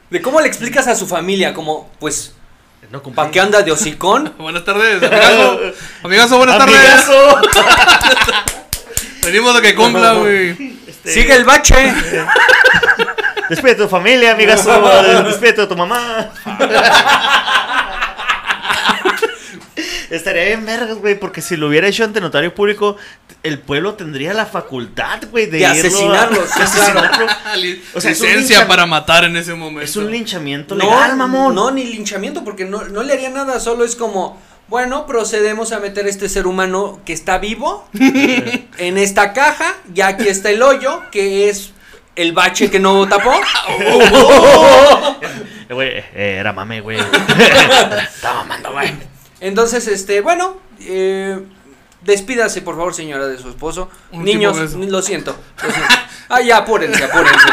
De cómo le explicas a su familia, como, pues, no. ¿para qué anda de hocicón? Buenas tardes, amigazo. Amigazo, buenas tardes. Venimos a que cumpla, güey. Este, Sigue el bache. Despide a tu familia, amigazo. Despide a tu mamá. Estaría bien vergas, güey, porque si lo hubiera hecho ante notario público, el pueblo tendría la facultad, güey, de, De a- asesinarlo, sí, de asesinarlo. O sea, es un Licencia para matar en ese momento. Es un linchamiento legal, mamón. No, ni linchamiento, porque no, no le haría nada, solo es como, bueno, procedemos a meter este ser humano que está vivo en esta caja, ya aquí está el hoyo, que es el bache que no tapó. Eh, Güey, eh, era mame, güey. Estaba mamando, güey. Entonces, este, bueno, eh, despídase, por favor, señora, de su esposo. Un Niños, lo siento, lo siento. Ah, ya, apúrense, apúrense.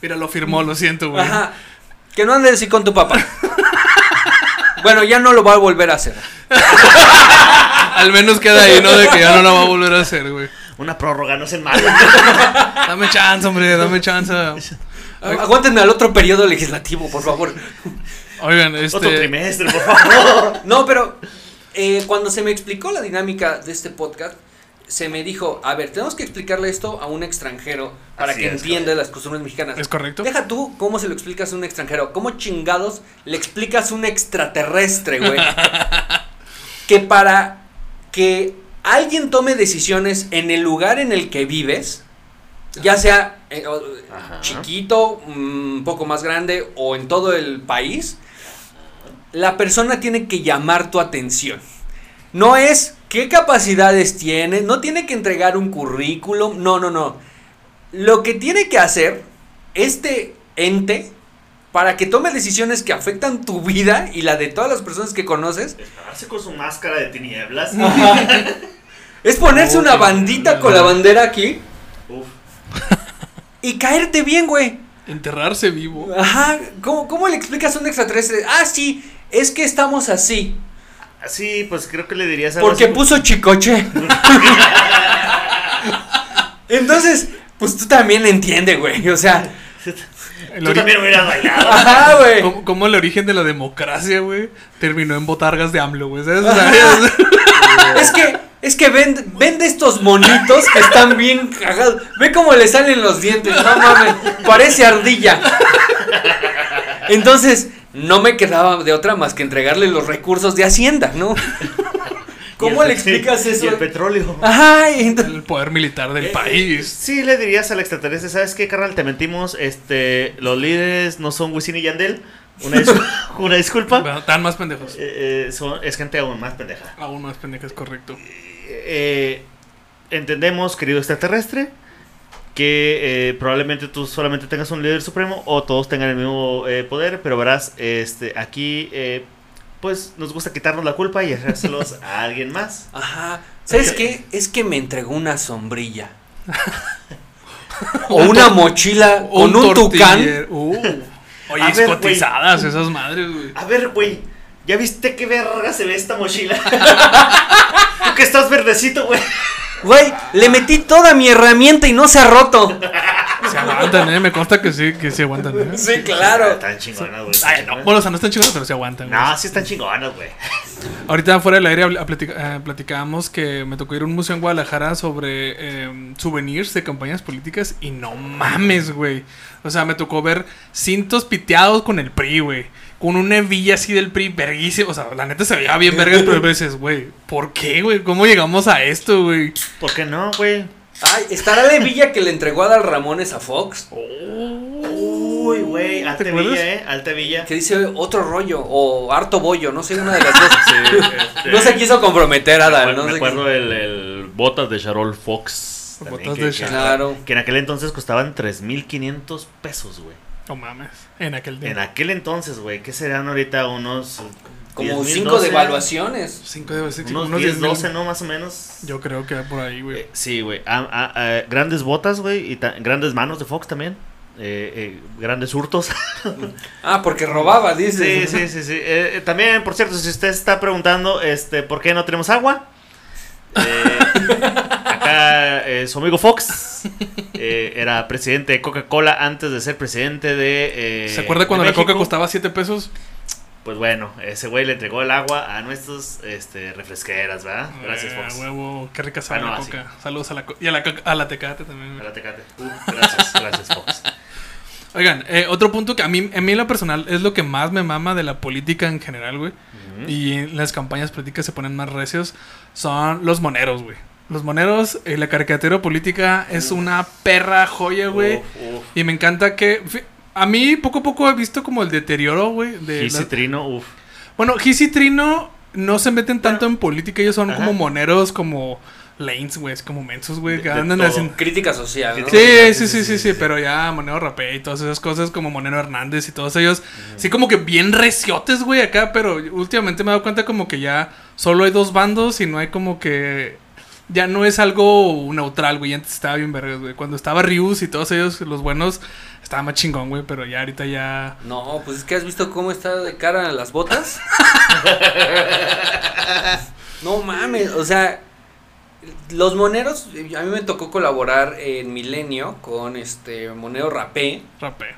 Mira, lo firmó, lo siento, güey. Ajá. Que no andes así con tu papá. Bueno, ya no lo va a volver a hacer. Al menos queda ahí, ¿no? De que ya no la va a volver a hacer, güey. Una prórroga, no es el malo. Dame chance, hombre, dame chance. Agu- Aguántenme al otro periodo legislativo, por favor. Oigan, Otro este. trimestre, por favor. No, pero eh, cuando se me explicó la dinámica de este podcast, se me dijo, a ver, tenemos que explicarle esto a un extranjero para Así que es, entienda las costumbres mexicanas. ¿Es correcto? Deja tú cómo se lo explicas a un extranjero. ¿Cómo chingados le explicas a un extraterrestre, güey? que para que alguien tome decisiones en el lugar en el que vives, ya sea eh, chiquito, mm, un poco más grande o en todo el país, la persona tiene que llamar tu atención. No es qué capacidades tiene, no tiene que entregar un currículum, no, no, no. Lo que tiene que hacer este ente para que tome decisiones que afectan tu vida y la de todas las personas que conoces, Pararse con su máscara de tinieblas. es ponerse una bandita con la bandera aquí Uf. y caerte bien, güey. Enterrarse vivo. Ajá, ¿cómo, ¿cómo le explicas a un extraterrestre? Ah, sí, es que estamos así. Sí, pues creo que le dirías algo Porque así. puso chicoche. Entonces, pues tú también le entiendes, güey. O sea, El Tú también hubieras bailado. ajá, güey. ¿Cómo, cómo el origen de la democracia, güey, terminó en botargas de AMLO, güey? ¿Sabes? Es que, es que ven, ven de estos monitos que están bien cagados. Ve cómo le salen los dientes, no mames. Parece ardilla. Entonces, no me quedaba de otra más que entregarle los recursos de Hacienda, ¿no? ¿Cómo Y le explicas Y eso? el petróleo. Ajá, y el poder militar del Eh, país. Sí, le dirías al extraterrestre, ¿sabes qué, carnal? Te mentimos, este, los líderes no son Wisin y Yandel. Una, dis- una disculpa. Bueno, Están más pendejos. Eh, eh, son- es gente aún más pendeja. Aún más pendejas, correcto. Eh, entendemos, querido extraterrestre, que eh, probablemente tú solamente tengas un líder supremo o todos tengan el mismo eh, poder, pero verás, este, aquí, eh, pues nos gusta quitarnos la culpa y hacérselos a alguien más. Ajá. ¿Sabes qué? Es que me entregó una sombrilla. o una mochila con un, tucán. tortiller- Uh. Oye, A ver, esas madres, güey. A ver, güey, ¿ya viste qué verga se ve esta mochila? Tú que estás verdecito, güey. Güey, le metí toda mi herramienta y no se ha roto. Se aguantan, eh. Me consta que sí, que sí aguantan, eh. Sí, claro. Están chingonas, güey. Ay, no, chingonas. bueno, o sea, no están chingados, pero se aguantan. güey. No, sí están chingonas, güey. Ahorita fuera del aire platica- eh, platicábamos que me tocó ir a un museo en Guadalajara sobre eh, souvenirs de campañas políticas y no mames, güey. O sea, me tocó ver cintos piteados con el PRI, güey. Con una hebilla así del PRI, verguísimo. O sea, la neta se veía bien vergas, pero a veces, güey, ¿por qué, güey? ¿Cómo llegamos a esto, güey? ¿Por qué no, güey? Ay, ¿estará la hebilla que le entregó a Dal Ramones a Fox? Uy, güey, alta ¿Te acuerdas? villa, eh, alta villa. Que dice otro rollo o harto bollo, no sé, una de las dos. este, No se quiso comprometer a Dal, no me acuerdo el, el botas de Charol Fox. también, Botas que, de que- Charol. Claro. que en aquel entonces costaban 3.500 pesos, güey. No mames. En aquel día. En aquel entonces, güey, ¿qué serán ahorita unos Como 10,000, cinco 12? devaluaciones. Cinco de cinco, Unos, unos 10, 10 mil. 12, ¿no? Más o menos. Yo creo que por ahí, güey. Eh, sí, güey. Ah, ah, ah, grandes botas, güey. Y grandes manos de Fox también. Eh, eh, grandes hurtos. Ah, porque robaba, dice. sí, sí, sí, sí. Eh, eh, también, por cierto, si usted está preguntando, este, ¿por qué no tenemos agua? Eh, acá eh, su amigo Fox eh, era presidente de Coca-Cola antes de ser presidente de. eh, ¿Se acuerda cuando la coca costaba 7 pesos? Pues bueno, ese güey le entregó el agua a nuestros este, refresqueras, ¿verdad? Gracias, Eh, Fox. huevo, qué rica sabe Ah, no, la así. coca. Saludos a la, y a la, a la tecate también. A la Tecate. Uh, gracias, gracias, Fox. Oigan, eh, otro punto que a mí, a mí en lo personal es lo que más me mama de la política en general, güey. Ujú. Y en las campañas políticas se ponen más recios. Son los moneros, güey. Los moneros, eh, la caricatura política es una perra joya, güey. Uf, uf. Y me encanta que. A mí poco a poco he visto como el deterioro, güey. De Gis y la- Trino, uf. Bueno, Gis y Trino no se meten tanto en política, ellos son Ajá. como moneros, como lanes, güey, es como mensos, güey, que andan haciendo... Crítica social, ¿no? Sí, sí, sí, sí, sí, pero ya Monero Rapé y todas esas cosas como Monero Hernández y todos ellos, sí como que bien reciotes, güey, acá, pero últimamente me he dado cuenta como que ya solo hay dos bandos y no hay como que... Ya no es algo neutral, güey, antes estaba bien vergas, güey. Cuando estaba Rius y todos ellos, los buenos, estaba más chingón, güey, pero ya ahorita ya... No, pues es que has visto cómo está de cara las botas. no mames, o sea, los moneros, a mí me tocó colaborar en Milenio con este Monero Rapé. Rapé.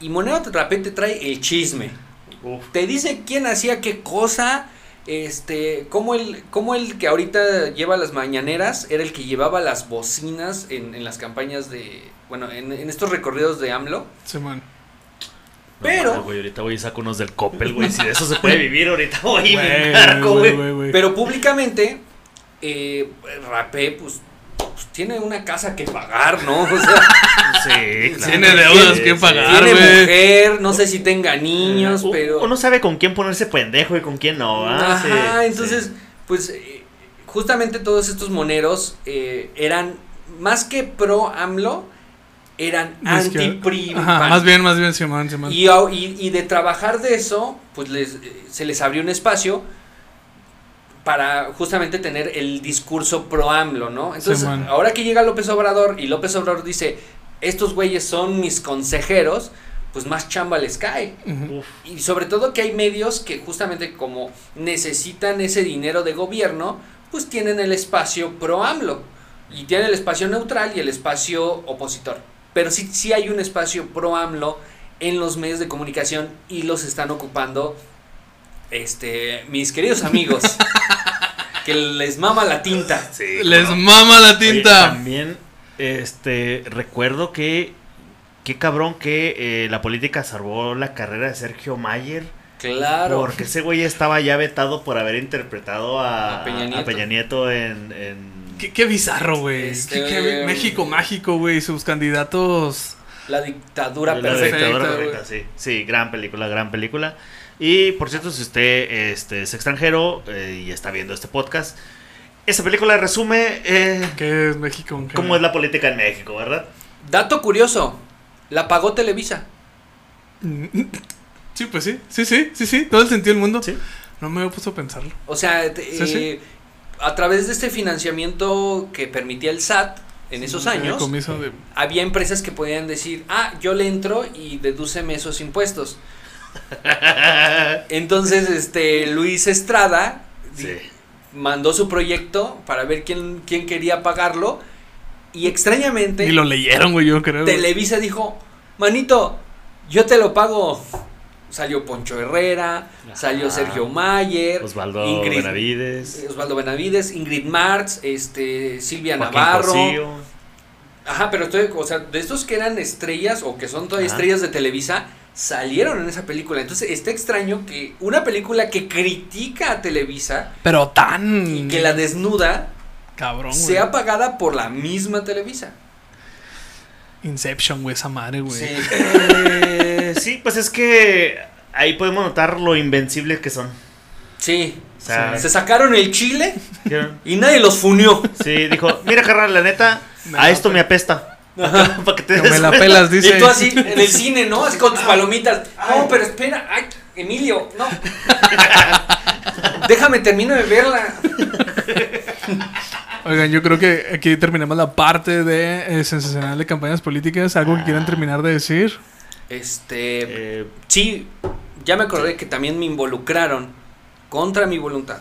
Y Monero Rapé te trae el chisme. Uf. Te dice quién hacía qué cosa. Este, como el, como el que ahorita lleva las mañaneras era el que llevaba las bocinas en, en las campañas de, bueno, en, en estos recorridos de AMLO. Simón. No Pero- mames, güey, ahorita voy y saco unos del Coppel, güey. Si de eso se puede vivir, ahorita voy y güey. güey, güey. Pero públicamente, eh, Rapé, pues, pues, tiene una casa que pagar, ¿no? O sea, Sí, claro. Tiene deudas que pagar, tiene mujer, no sé si tenga niños, U- pero... Uno sabe con quién ponerse pendejo y con quién no, ¿ah? Ajá, Sí, entonces, sí. pues, eh, justamente todos estos moneros eh, eran, más que pro AMLO, eran anti-PRI. PAN. más bien, más bien, Simón, Simón. Y, y, y de trabajar de eso, pues les, eh, se les abrió un espacio para justamente tener el discurso pro AMLO, ¿no? Entonces, ahora que llega López Obrador y López Obrador dice, estos güeyes son mis consejeros, pues más chamba les cae. Y sobre todo que hay medios que justamente como necesitan ese dinero de gobierno, pues tienen el espacio pro AMLO. Y tienen el espacio neutral y el espacio opositor. Pero sí, sí hay un espacio pro AMLO en los medios de comunicación y los están ocupando este mis queridos amigos. que les mama la tinta. sí, Les mama la Oye, tinta. también, este, recuerdo que, qué cabrón que eh, la política salvó la carrera de Sergio Mayer. Claro. Porque ese güey estaba ya vetado por haber interpretado a, A Peña Nieto. a Peña Nieto en... en- Qué, qué bizarro, güey. Este- Qué- qué- México mágico, güey. Sus candidatos. La dictadura La perfecta. dictadura güey. perfecta, sí. Sí, gran película, gran película. Y por cierto, si usted este, es extranjero eh, y está viendo este podcast, esta película resume eh, ¿Qué es México? en cómo es la política en México, ¿verdad? Dato curioso. La pagó Televisa. Sí, pues sí. Sí, sí, sí, sí. Todo el sentido del mundo. Sí. No me puso a pensarlo. O sea, te- Sí, sí. eh, a través de este financiamiento que permitía el SAT en esos años, de- había empresas que podían decir, ah, yo le entro y dedúceme esos impuestos. Entonces, este, Luis Estrada Sí. mandó su proyecto para ver quién, quién quería pagarlo y extrañamente Y lo leyeron, güey, yo creo. güey. Televisa dijo, manito, yo te lo pago. Salió Poncho Herrera, salió. Sergio Mayer, Osvaldo Ingrid- Benavides. Osvaldo Benavides, Ingrid Marx, este, Silvia Joaquín Navarro. Cosío. Ajá, pero estoy, o sea, de estos que eran estrellas o que son todavía Ajá. estrellas de Televisa, salieron en esa película. Entonces está extraño que una película que critica a Televisa Pero tan. y que la desnuda Cabrón, güey. sea pagada por la misma Televisa. Inception, güey, esa madre, güey. Eh, sí, pues es que ahí podemos notar lo invencibles que son. Sí. O sea, Se sacaron el chile y nadie los funió. Sí, dijo, mira carnal, la neta, Me a esto me apesta. Para que te me la pelas, dice. Y tú así en el cine, ¿no? Así con tus palomitas. No, pero espera. Ay, Emilio, no. Déjame, termino de verla. Oigan, yo creo que aquí terminamos la parte de eh, sensacional de campañas políticas. ¿Algo que quieran terminar de decir? Este. Eh, Sí, ya me acordé que también me involucraron contra mi voluntad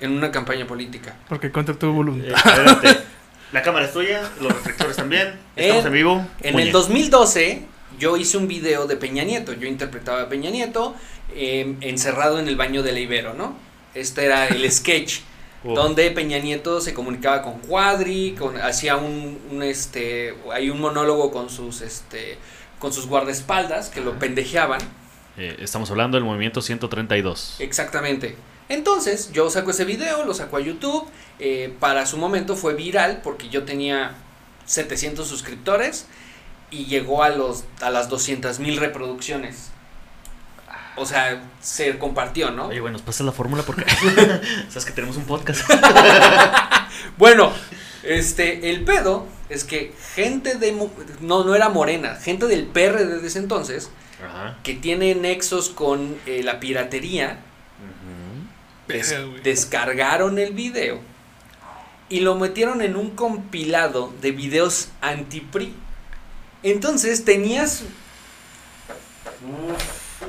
en una campaña política. Porque contra tu eh, voluntad. espérate. La cámara es tuya, los reflectores también. Estamos En- en vivo. En Muñe. el 2012 yo hice un video de Peña Nieto. Yo interpretaba a Peña Nieto eh, encerrado en el baño de la Ibero, ¿no? Este era el sketch. Oh. donde Peña Nieto se comunicaba con Cuadri, con, hacía un, un, este, hay un monólogo con sus, este, con sus guardaespaldas que lo pendejeaban, Eh, estamos hablando del movimiento 132. exactamente. Entonces, yo saco ese video, lo saco a YouTube. eh, para su momento fue viral porque yo tenía 700 suscriptores y llegó a, los, a las 200 mil reproducciones. O sea, se compartió, ¿no? Oye, güey, nos pasas la fórmula porque sabes que tenemos un podcast. Bueno, este, el pedo es que gente de, no, no era morena, gente del PRD de ese entonces, Ajá. que tiene nexos con eh, la piratería, des- descargaron el video y lo metieron en un compilado de videos anti-PRI. Entonces tenías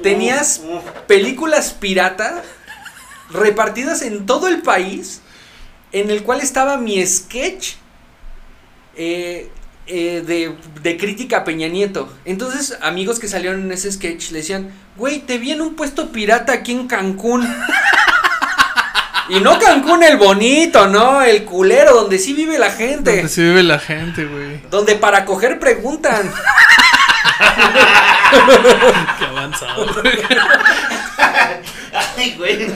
tenías películas pirata repartidas en todo el país en el cual estaba mi sketch eh, eh, de, de crítica a Peña Nieto. Entonces, amigos que salieron en ese sketch le decían, güey, te vi en un puesto pirata aquí en Cancún. Y no Cancún el bonito, ¿no? El culero, donde sí vive la gente. Donde sí vive la gente, güey. Donde para coger preguntan. Qué avanzado, güey. Ay, güey.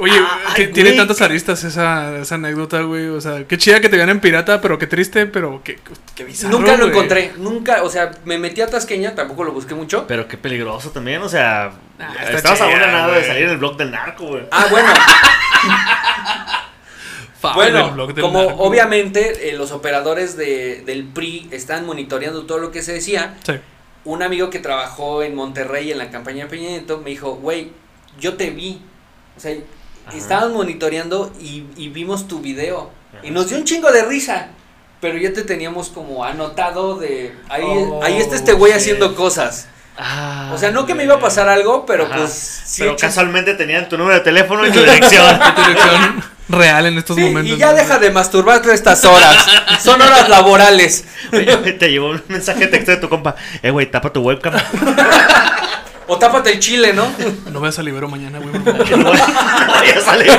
Oye, Ay, que tiene güey. tantas aristas esa, esa anécdota, güey. O sea, qué chida que te vean en pirata, pero qué triste, pero qué, qué bizarro, nunca lo güey. encontré, nunca, o sea, me metí a Tasqueña, tampoco lo busqué mucho. Pero qué peligroso también, o sea. Ah, estabas a una nada de salir en el blog del narco, güey. Ah, bueno, bueno, como narco. obviamente eh, los operadores de, del PRI están monitoreando todo lo que se decía, Sí. un amigo que trabajó en Monterrey en la campaña de Peña Nieto me dijo, güey, yo te vi. O sea, Ajá. estaban monitoreando y, y vimos tu video. Ajá. Y nos dio un chingo de risa. Pero ya te teníamos como anotado de... Ahí, Oh, ahí está este güey haciendo cosas. Ah, O sea, no que me iba a pasar algo, pero Ajá. pues... sí Pero he hecho- casualmente tenían tu número de teléfono y tu dirección. Tu dirección real en estos Sí, momentos. y ya ¿no? deja de masturbarte estas horas. Son horas laborales. Oye, Te llevó un mensaje de texto de tu compa. Eh, güey, tapa tu webcam. O tápate el chile, ¿no? No veas a Libero mañana, güey. No voy a salir.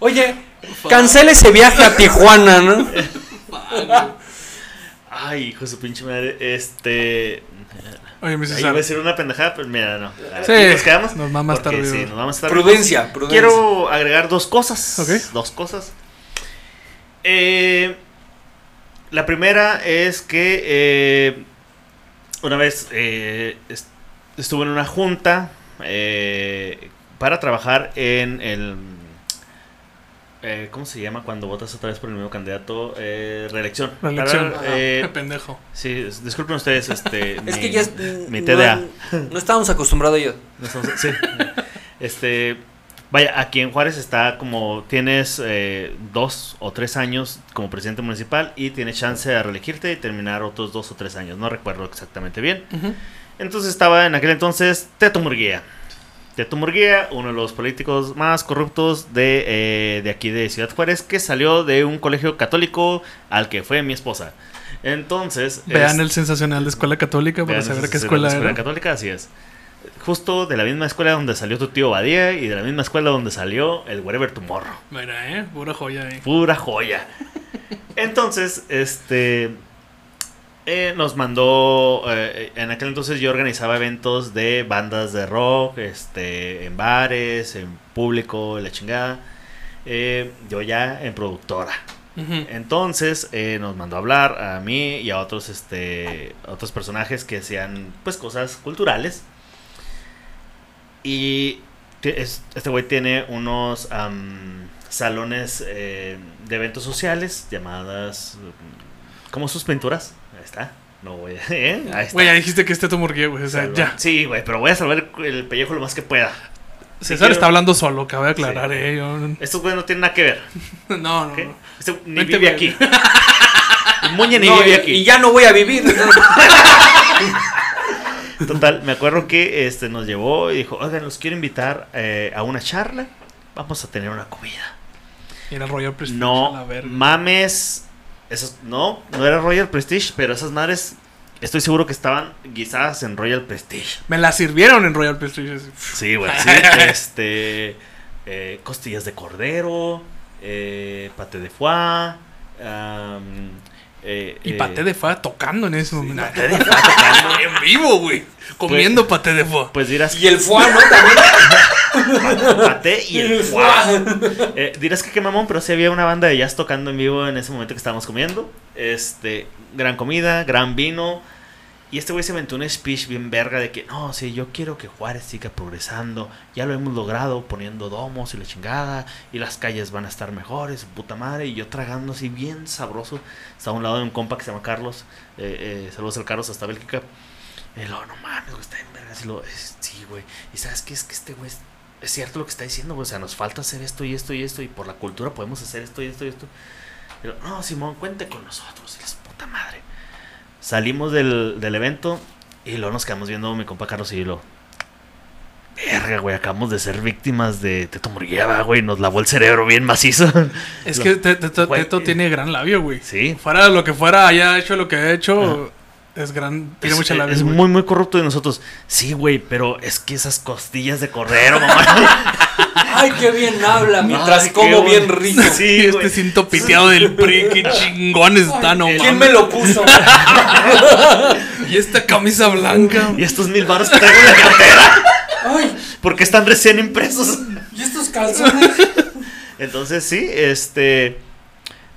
Oye, cancela ese viaje a Tijuana, ¿no? Ay, hijo de su pinche madre. Este. Oye, César. iba a decir una pendejada, pero mira, no. Sí, Aquí nos quedamos. nos va más porque tarde. Sí, nos vamos a estar. Prudencia, prudencia. Quiero agregar dos cosas. Ok. Dos cosas. Eh, la primera es que eh, una vez eh, est- estuve en una junta eh, para trabajar en el... eh, ¿Cómo se llama cuando votas otra vez por el mismo candidato? Eh, reelección. La elección. Para, eh, Qué pendejo. sí, disculpen ustedes. Este, Es mi- que ya es, mi no- TDA. No, estábamos acostumbrados a ello. no estamos- sí. Este, vaya, aquí en Juárez está como tienes eh, dos o tres años como presidente municipal y tienes chance de reelegirte y terminar otros dos o tres años. No recuerdo exactamente bien. Entonces estaba en aquel entonces Teto Murguía. Teto Murguía, uno de los políticos más corruptos de, eh, de aquí de Ciudad Juárez, que salió de un colegio católico al que fue mi esposa. Entonces... Vean es- el sensacional de escuela católica para saber qué es escuela la era. católica, así es. Justo de la misma escuela donde salió tu tío Badía y de la misma escuela donde salió el Wherever Tomorrow. Mira, eh, pura joya ahí. Pura joya. Entonces, este. eh, nos mandó. eh, en aquel entonces yo organizaba eventos de bandas de rock, este, en bares, en público, en la chingada. Eh, yo ya en productora. Entonces eh, nos mandó a hablar a mí y a otros, este, otros personajes que hacían pues cosas culturales. Y este güey tiene unos am, salones eh, de eventos sociales llamadas mm, como sus pinturas. Ahí está. No voy a. ¿eh? Ahí está. Güey, ya dijiste que este tu güey. O sea, Salva- ya. Sí, güey, pero voy a salvar el, el pellejo lo más que pueda. César quiero- está hablando solo, cabe aclarar, Sí. eh. yo- Estos güeyes no tienen nada que ver. No, no. Este ni Vente, vive güey. aquí. El Muñe ni No, vive aquí. y ya no voy a vivir. Total, me acuerdo que este nos llevó y dijo, oigan, los quiero invitar eh, a una charla. Vamos a tener una comida. Era Royal Prestige. a la No verga. mames. Esos, no, no era Royal Prestige, pero esas madres estoy seguro que estaban guisadas en Royal Prestige. Me la sirvieron en Royal Prestige. Sí, güey, sí. este, eh, costillas de cordero, eh, pate de foie, am, Eh, Y eh, paté de fa tocando en ese momento. paté de fa tocando. en vivo, güey. Comiendo paté de fa. Pues dirás, Y el fuá, ¿no? También. paté y el fuá. Eh, dirás que qué mamón, pero sí había una banda de jazz tocando en vivo en ese momento que estábamos comiendo. Este, gran comida, gran vino. Y este güey se aventó un speech bien verga de que, no, sí, yo quiero que Juárez siga progresando. Ya lo hemos logrado poniendo domos y la chingada. Y las calles van a estar mejores, puta madre. Y yo tragando así bien sabroso. Estaba a un lado de un compa que se llama Carlos. Eh, eh, saludos al Carlos hasta Bélgica. Y luego, no mames, güey, está en verga. Y "Es- sí, güey. Y sabes qué es que este güey es, cierto lo que está diciendo, güey. O sea, nos falta hacer esto y esto y esto. Y por la cultura podemos hacer esto y esto y esto. Lo, no, Simón, cuente con nosotros. Y les puta madre. Salimos del, del evento y luego nos quedamos viendo mi compa Carlos y lo. Verga, güey, acabamos de ser víctimas de Teto Murguiaba, güey. Nos lavó el cerebro bien macizo. Es Lo- que Te- Teto Güey, Teto eh, tiene gran labio, güey. Sí. Fuera lo que fuera, haya hecho lo que ha hecho, es gran. Tiene es, mucha labia. es güey. muy, muy corrupto de nosotros. Sí, güey, pero es que esas costillas de cordero, mamá. Ay, qué bien habla mientras Ay, como bien rico. Sí, este cinto piteado del PRI, qué chingón está, no ¿Quién mames. me lo puso? Y esta camisa blanca. Y estos mil baros que traigo en la cartera. Ay, Porque están recién impresos. ¿y estos calzones? Entonces, sí, este.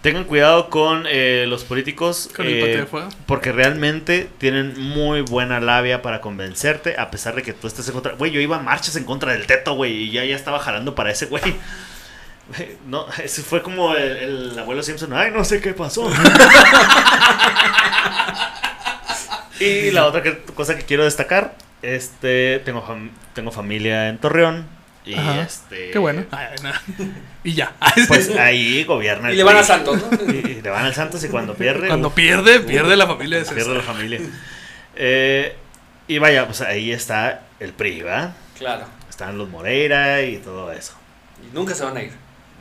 Tengan cuidado con eh, los políticos. Con el eh, de fuego. Porque realmente tienen muy buena labia para convencerte. A pesar de que tú estés en contra. Güey, yo iba a marchas en contra del teto, güey. Y ya, ya estaba jalando para ese güey. Güey, No, ese fue como el, el abuelo Simpson. Ay, no sé qué pasó. y la otra que- cosa que quiero destacar. Este, tengo, fam- tengo familia en Torreón. Y Ajá. este. Qué bueno. Ay. Y ya. Pues ahí gobierna Y le van a PRI. Santos, ¿no? Y, le van al Santos y cuando pierde. Cuando uf, pierde, uf, pierde la familia de pierde la familia. Eh, y vaya, pues ahí está el PRI, ¿va? Claro. Están los Moreira y todo eso. Y nunca se van a ir.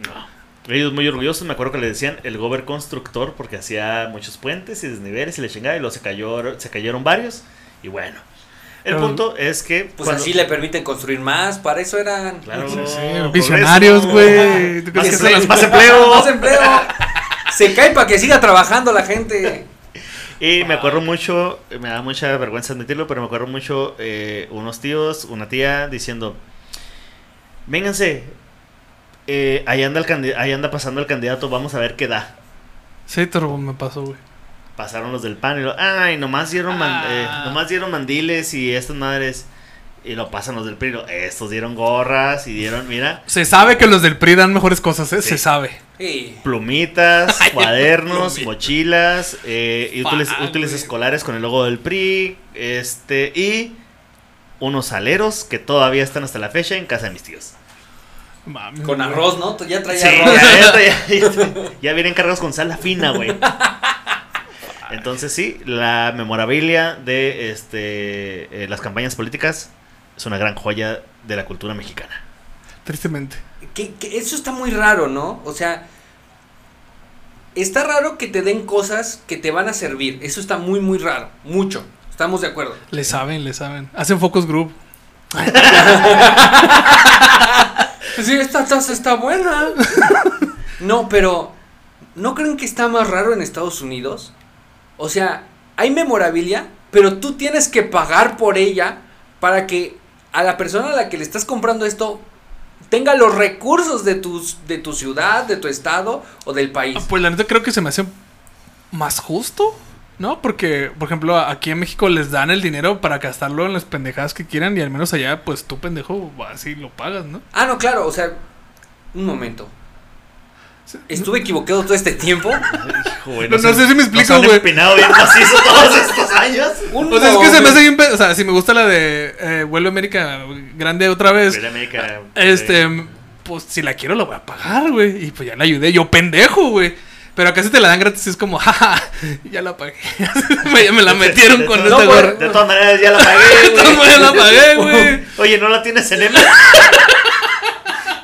No. Ellos muy orgullosos, me acuerdo que le decían el gober constructor porque hacía muchos puentes y desniveles y le chingada y luego se, cayó, se cayeron varios. Y bueno, el Pero- punto es que. Pues cuando- así le permiten construir más, para eso eran. Claro, Sí, sí, progreso. visionarios, güey. ¿Tú crees Más, que empleo, más empleo. Más empleo. Se cae para que siga trabajando la gente. Y me acuerdo mucho, me da mucha vergüenza admitirlo, pero me acuerdo mucho eh, unos tíos, una tía diciendo, vénganse, eh, ahí, anda el candi- ahí anda pasando el candidato, vamos a ver qué da. Sí, turbo me pasó, güey. Pasaron los del pan y lo, ay, nomás dieron, man- eh, Ah. nomás dieron mandiles y estas madres, y lo pasan los del PRI, lo, estos dieron gorras y dieron, mira, Se sabe que los del PRI dan mejores cosas, ¿eh? Sí. Se sabe. Sí. plumitas, Ay, cuadernos, plumita. mochilas, eh, y útiles, útiles escolares con el logo del PRI, este, y unos aleros que todavía están hasta la fecha en casa de mis tíos. Mami, Con arroz, ¿no? Ya traía Sí, arroz. ya, ya- ya- ya vienen cargados con sal fina, güey. Entonces sí, la memorabilia de este eh, las campañas políticas es una gran joya de la cultura mexicana. Tristemente. Que, que eso está muy raro, ¿no? O sea, está raro que te den cosas que te van a servir. Eso está muy, muy raro. Mucho. Estamos de acuerdo. Le saben, le saben. Hacen focus group. Sí, esta taza está buena. No, pero ¿no creen que está más raro en Estados Unidos? O sea, hay memorabilia, pero tú tienes que pagar por ella para que a la persona a la que le estás comprando esto tenga los recursos de tus de tu ciudad, de tu estado o del país. Ah, Pues la neta creo que se me hace más justo, ¿no? Porque, por ejemplo, aquí en México les dan el dinero para gastarlo en las pendejadas que quieran y al menos allá, pues tú pendejo, así lo pagas, ¿no? Ah, no, claro, o sea, un momento. Estuve equivocado todo este tiempo. Hijo, güey, No- no se- sé si me explico, güey. empinado bien macizo todos estos años. Un O sea, es que se me hace bien. O sea, si me gusta la de eh, Vuelve a América Grande otra vez. Pero América, Este, eh, pues si la quiero la voy a pagar, güey. Y pues ya la ayudé, yo pendejo, güey. Pero acá si te la dan gratis es como, jaja, ya la pagué. me la metieron de con esta no, gorra. De todas maneras, ya la pagué, De todas güey. maneras la pagué, güey. Oye, ¿no la tienes en M?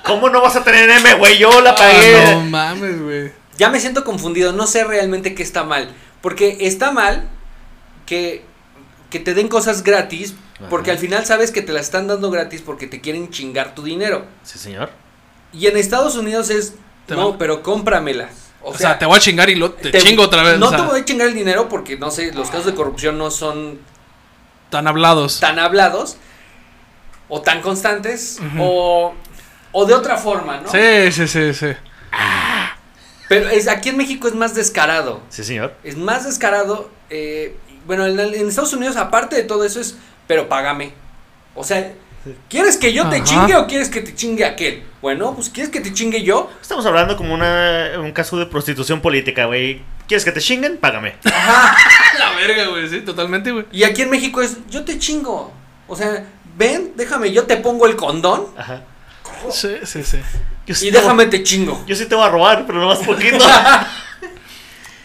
¿Cómo no vas a tener M, güey? Yo la pagué. Ah, no mames, güey. Ya me siento confundido, no sé realmente qué está mal. Porque está mal que, que te den cosas gratis, porque Ajá. al final sabes que te las están dando gratis porque te quieren chingar tu dinero. Sí, señor. Y en Estados Unidos es, no, pero cómpramela. O, O sea, te voy a chingar y lo, te, chingo otra vez. No o sea, te voy a chingar el dinero porque, no sé, los casos de corrupción no son tan hablados. tan hablados o tan constantes o, o de otra forma, ¿no? Sí, sí, sí, sí. Pero es, aquí en México es más descarado. Sí, señor. Es más descarado. eh, bueno, en, Estados Unidos, aparte de todo eso, es, pero págame. O sea, ¿quieres que yo te chingue o quieres que te chingue aquel? Bueno, pues ¿quieres que te chingue yo? Estamos hablando como una, un caso de prostitución política, güey. ¿Quieres que te chinguen? Págame. Ajá. La verga, güey, sí, totalmente, güey. Y aquí en México es, yo te chingo. O sea, ven, déjame, yo te pongo el condón Ajá. Sí, sí, sí. Yo sí y te déjame te chingo. Yo sí te voy a robar, pero nomás poquito.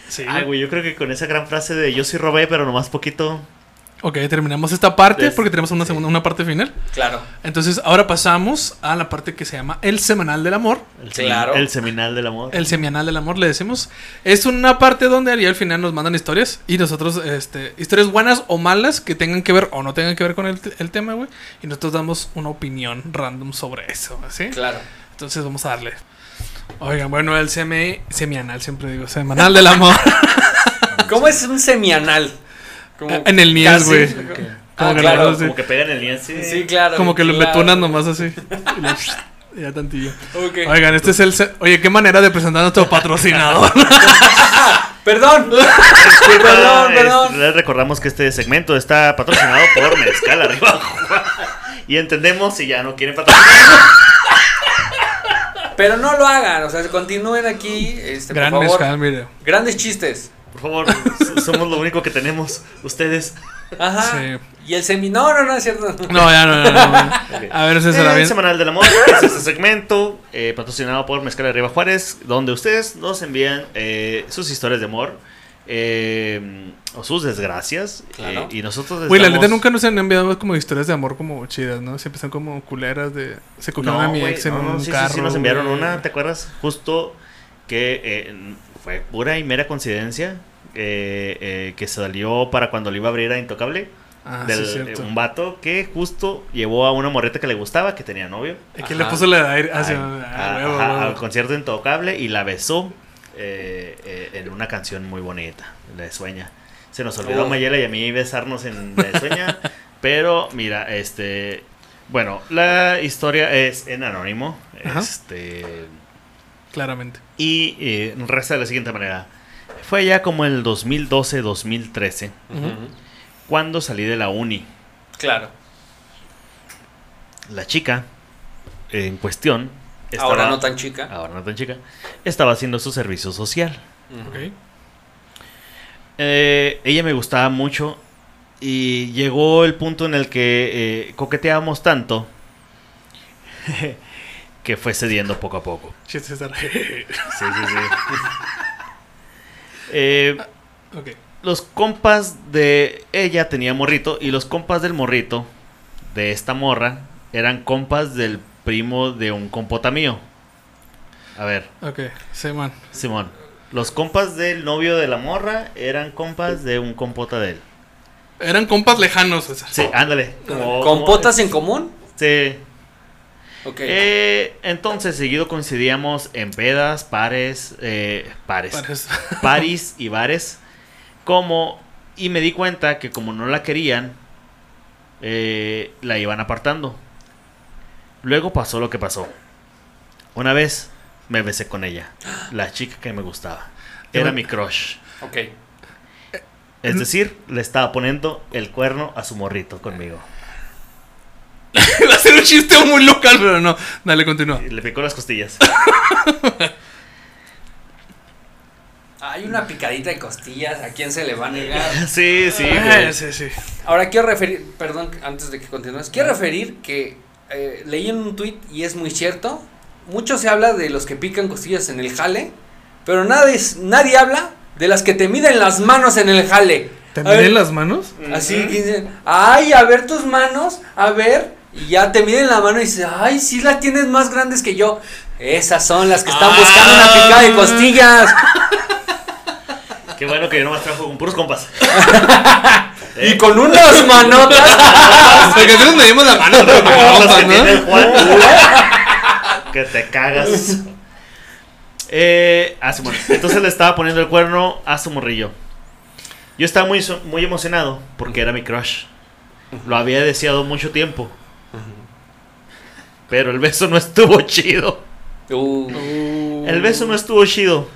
Sí, Ay, güey, yo creo que con esa gran frase de yo sí robé, pero nomás poquito. Ok, terminamos esta parte porque tenemos una segunda, una parte final. Claro. Entonces, ahora pasamos a la parte que se llama el semanal del amor. El, Claro. el seminal del amor. El semianal del amor, le decimos. Es una parte donde ahí al final nos mandan historias. Y nosotros, este, historias buenas o malas que tengan que ver o no tengan que ver con el, el tema, güey. Y nosotros damos una opinión random sobre eso, ¿sí? Claro. Entonces vamos a darle. Oigan, bueno, el semi, semianal, siempre digo, semanal del amor. ¿Cómo es un semianal? Como en el casi- güey. Ah, Como que claro. lo- Como que pegan el lienzo. Sí, claro. Como que lo embetunan nomás así. Ya tantillo. Ok. Oigan, este es el. Oye, qué manera de presentar a nuestro patrocinador. Perdón. Disculpa, Perdón, es- perdón. les recordamos que este segmento está patrocinado por Mezcal Arriba. y entendemos si ya no quieren patrocinar. Pero no lo hagan, o sea, continúen aquí, este, Gran por favor. mezcal, mire. Grandes chistes. Por favor, somos lo único que tenemos. Ustedes. Ajá. Sí. Y el semi... No, no, no, es cierto. No, ya no, no, no, no. Ok. A ver, ese será El bien. Semanal del Amor es este segmento eh, patrocinado por Mezcal Arriba Juárez, donde ustedes nos envían eh, sus historias de amor eh, o sus desgracias. Claro. eh, y nosotros Güey, la damos- neta nunca nos han enviado como historias de amor como chidas, ¿no? Siempre son como culeras de. Se cogieron a mi ex en no, no, un sí, sí, carro. sí, nos enviaron una, ¿te acuerdas? Justo que eh, fue pura y mera coincidencia eh, eh, que salió para cuando le iba a abrir a Intocable. Ah, del, sí, cierto. un vato que justo llevó a una morreta que le gustaba, que tenía novio. Es que le puso la aire. Ah, Ay, ah, a- huevo, ajá, huevo. al concierto Intocable y la besó eh, eh, en una canción muy bonita, La de Sueña. Se nos olvidó Oh. a Mayela y a mí besarnos en La de Sueña, pero mira, este, bueno, la historia es en anónimo, Ajá. este, Claramente. y eh, resta de la siguiente manera. Fue ya como el 2012-2013 Ujú. cuando salí de la uni. Claro. La chica en cuestión Ahora estaba- no tan chica. ahora no tan chica, estaba haciendo su servicio social. Ujú. Ok. Eh, ella me gustaba mucho y llegó el punto en el que eh, coqueteábamos tanto que fue cediendo poco a poco. César. Sí, sí, sí. Eh, ok. los compas de ella tenía morrito y los compas del morrito de esta morra eran compas del primo de un compota mío. A ver, Ok. Sí, man. Simón. Los compas del novio de la morra eran compas de un compota de él. Eran compas lejanos, César. Sí, ándale. como- ¿Compotas en común? Sí. Ok. Eh, entonces, seguido coincidíamos en pedas, pares, eh, pares, Parece- paris y bares. Como, y me di cuenta que como no la querían, eh, la iban apartando. Luego pasó lo que pasó. Una vez me besé con ella, la chica que me gustaba. Era mi crush. Ok. Es decir, le estaba poniendo el cuerno a su morrito conmigo. Va a ser un chiste muy local, pero no. Dale, continúa. Le picó las costillas. Hay una picadita de costillas, ¿a quién se le va a negar? Sí, sí, Ah, güey. sí, sí. Ahora quiero referir, perdón, antes de que continúes, quiero referir que eh, leí en un tweet y es muy cierto. Mucho se habla de los que pican costillas en el jale, pero nadie, nadie habla de las que te miden las manos en el jale. ¿Te A ver, miden las manos? Así que dicen, ay, a ver tus manos, a ver, y ya te miden la mano y dices, ay, sí las tienes más grandes que yo. Esas son las que están Ah. buscando una picada de costillas. Qué bueno que yo nomás trabajo con puros compas. Y con unas manotas. Porque nosotros medimos la mano, pero que tiene el ¿no? Juan. que te cagas. Eh, ah, Simón. Entonces le estaba poniendo el cuerno a su morrillo. Yo estaba muy, muy emocionado porque era mi crush. Lo había deseado mucho tiempo. Pero el beso no estuvo chido. Uh, El beso no estuvo chido.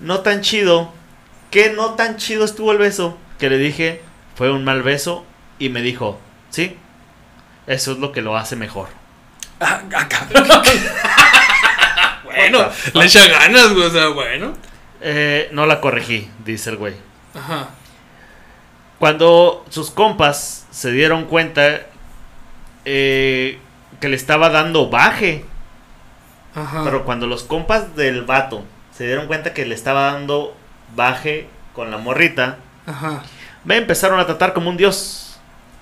No tan chido. Que no tan chido estuvo el beso. Que le dije, fue un mal beso. Y me dijo, sí. Eso es lo que lo hace mejor. ah, acá. Bueno, le echa ganas, güey. O sea, bueno. Eh, no la corregí, dice el güey. Ajá. Cuando sus compas se dieron cuenta eh, que le estaba dando baje. Ajá. Pero cuando los compas del vato se dieron cuenta que le estaba dando baje con la morrita, Ajá. me empezaron a tratar como un dios.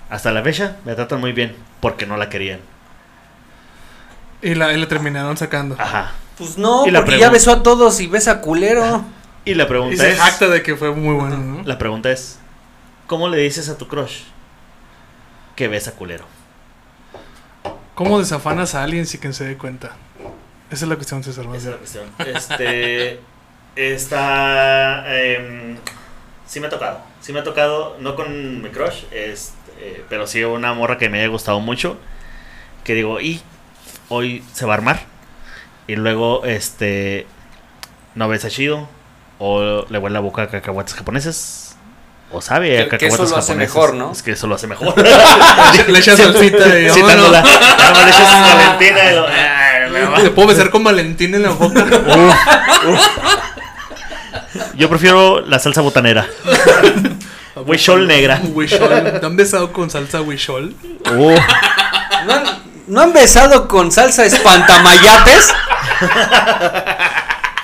Hasta la fecha me tratan muy bien porque no la querían. Y la, y la terminaron sacando. Ajá. Pues no, Y la porque ya besó a todos y besa culero. Y la Y pregunta se es, de que fue muy bueno, ¿no? la pregunta es, ¿cómo le dices a tu crush que besa culero? ¿Cómo desafanas a alguien sin que se dé cuenta? Esa es la cuestión, César. Esa es la cuestión. Este. Está. em, sí me ha tocado. Sí me ha tocado, no con mi crush, este, eh, pero sí una morra que me haya gustado mucho. Que digo, y hoy se va a armar. Y luego, este. No besa chido. O le huele la boca a cacahuates japoneses. O sabe a Que- que eso lo hace japoneses. mejor, ¿no? Es que eso lo hace mejor. Le echas salsita y Citándola. vámonos. Ya nomás le echas Valentina y lo- ah. ¿Te puedo besar con Valentín en la boca? Yo prefiero la salsa botanera. Huichol negra. Huichol. ¿Te han besado con salsa huichol? Uh, ¿No han, no han besado con salsa espantamayates?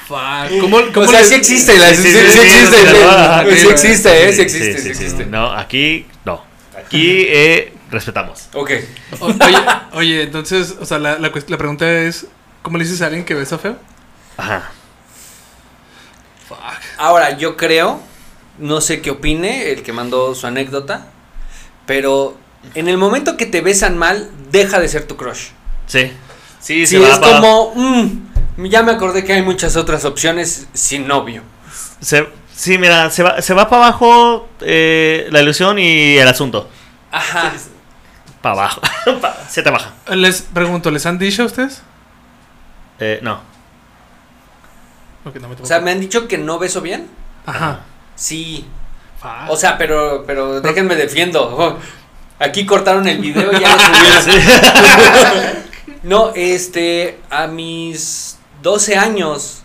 Fuck. ¿Cómo, cómo O sea, le- sí existe, la- sí, sí, sí, sí, sí sí, existe, sí, sí, sí, sí sí, existe, sí sí, existe, sí, sí sí. existe. No, aquí no. Aquí eh, respetamos. Ok. O- Oye, oye, entonces, o sea, la, la, pregunta es: ¿cómo le dices a alguien que besa feo? Ajá. Fuck. Ahora, yo creo, no sé qué opine el que mandó su anécdota, pero en el momento que te besan mal, deja de ser tu crush. Sí. Sí, se va es como, mm, ya me acordé que hay muchas otras opciones sin novio. se- sí, mira, se va, se va para abajo eh, la ilusión y el asunto. Ajá. Para abajo. Se te baja. Les pregunto: ¿les han dicho a ustedes? Eh, no. Ok, no me O sea, me han dicho que no beso bien. Ajá. Sí. O sea, pero, pero déjenme defiendo. Oh, Aquí cortaron el video y ya lo subieron. No, este, a mis 12 años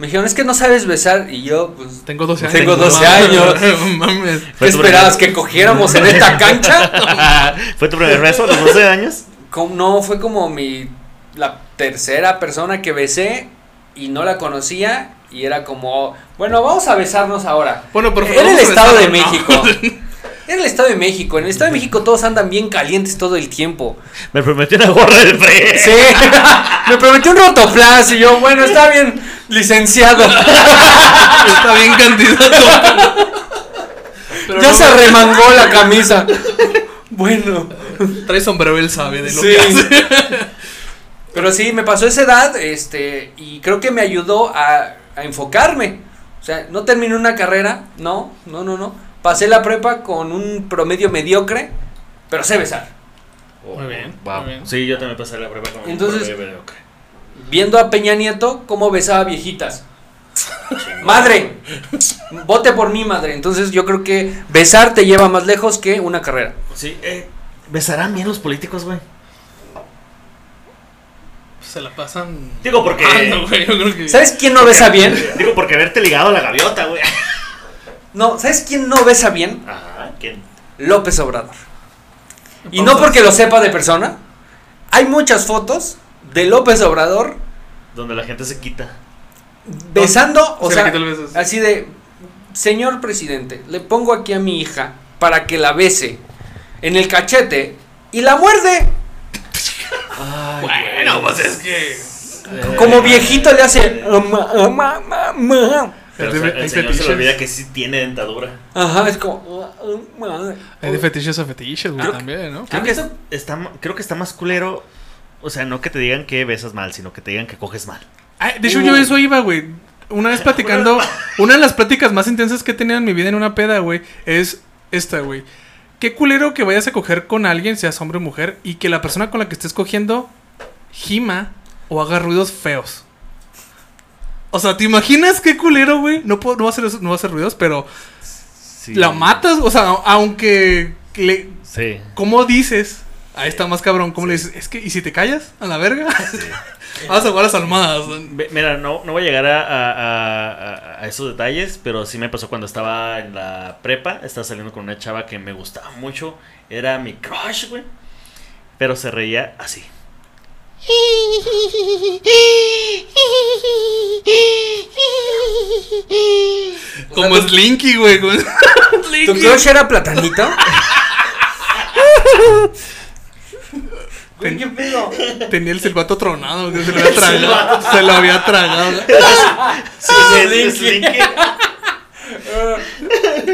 me dijeron, es que no sabes besar. Y yo, pues, Tengo 12 años. Tengo no 12 mames, años. no mames. ¿qué esperabas? primer- ¿Que cogiéramos en esta cancha? ¿Fue tu primer beso a los 12 años? Como- no, fue como mi, la tercera persona que besé y no la conocía. Y era como, bueno, vamos a besarnos ahora. Bueno, por favor. Era el Estado de ¿no? Era el Estado de México. En el Estado de México todos andan bien calientes todo el tiempo. Me prometió una gorra del PRI. Sí, me prometió un rotoplas y yo, bueno, está bien, licenciado. Está bien candidato. Pero ya no, se remangó la camisa. Bueno, Trae sombrero, él sabe de lo sí. que hace. Pero sí, me pasó esa edad, este, y creo que me ayudó a, a enfocarme. O sea, no terminé una carrera, no, no, no, no. Pasé la prepa con un promedio mediocre, pero sé besar. Muy bien, Wow. muy bien. Sí, yo también pasé la prueba con Entonces- con mediocre. Viendo a Peña Nieto cómo besaba viejitas. Madre, vote por mí, madre. Entonces yo creo que besar te lleva más lejos que una carrera. Sí, eh, ¿besarán bien los políticos, güey? Se la pasan. Digo porque. Ah, no, güey, yo creo que. ¿Sabes quién no besa bien? Digo porque haberte ligado a la gaviota, güey. No, ¿sabes quién no besa bien? Ajá, ¿quién? López Obrador. Y no porque lo sepa de persona. Hay muchas fotos de López Obrador Donde la gente se quita. besando, o Se sea, así de, señor presidente, le pongo aquí a mi hija para que la bese en el cachete y la muerde. Bueno, pues es que. Como viejito le hace. "Ama, ama, ama, ama". Pero de- el hay señor se fetiches. le olvida que sí tiene dentadura. Ajá, es como. "Ama". Hay de fetiches a fetiches, güey, también, ¿no? Creo ¿Han que, está, creo que está más culero. O sea, no que te digan que besas mal, sino que te digan que coges mal. Ay, de hecho, yo eso iba, güey. Una vez platicando, una de las pláticas más intensas que he tenido en mi vida en una peda, güey, es esta, güey. Qué culero que vayas a coger con alguien, seas hombre o mujer, y que la persona con la que estés cogiendo gima o haga ruidos feos. O sea, ¿te imaginas qué culero, güey? No, puedo, no, va a hacer, eso- no va a hacer ruidos, pero Sí. la matas, o sea, aunque le, Sí. ¿Cómo dices? Ahí está más cabrón. ¿Cómo le dices? Es que, ¿y si te callas? ¿A la verga? Vamos a jugar a las almohadas. Ve- Mira, no, no voy a llegar a- a- a esos detalles, pero sí me pasó cuando estaba en la prepa. Estaba saliendo con una chava que me gustaba mucho. Era mi crush, güey. Pero se reía así. Como Slinky, güey. ¿Tu crush era platanito? Güey, ¿Qué pedo? Tenía el silbato tronado. Que se lo había tragado. se lo había tragado. Sí, es Slinky. Slinky.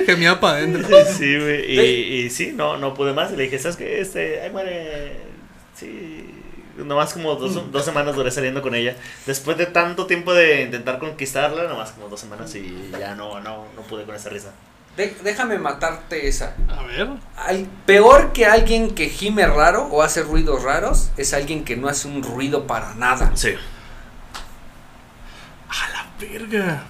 Gemía para adentro. Sí, güey. Y, y sí, no, no pude más. Y le dije, ¿sabes qué? Este, ahí muere. Sí. Nomás como dos, dos, semanas duré saliendo con ella. Después de tanto tiempo de intentar conquistarla, nomás como dos semanas y ya no, no, no pude con esa risa. Déjame matarte esa. A ver. Peor que alguien que gime raro o hace ruidos raros es alguien que no hace un ruido para nada. Sí. A la verga.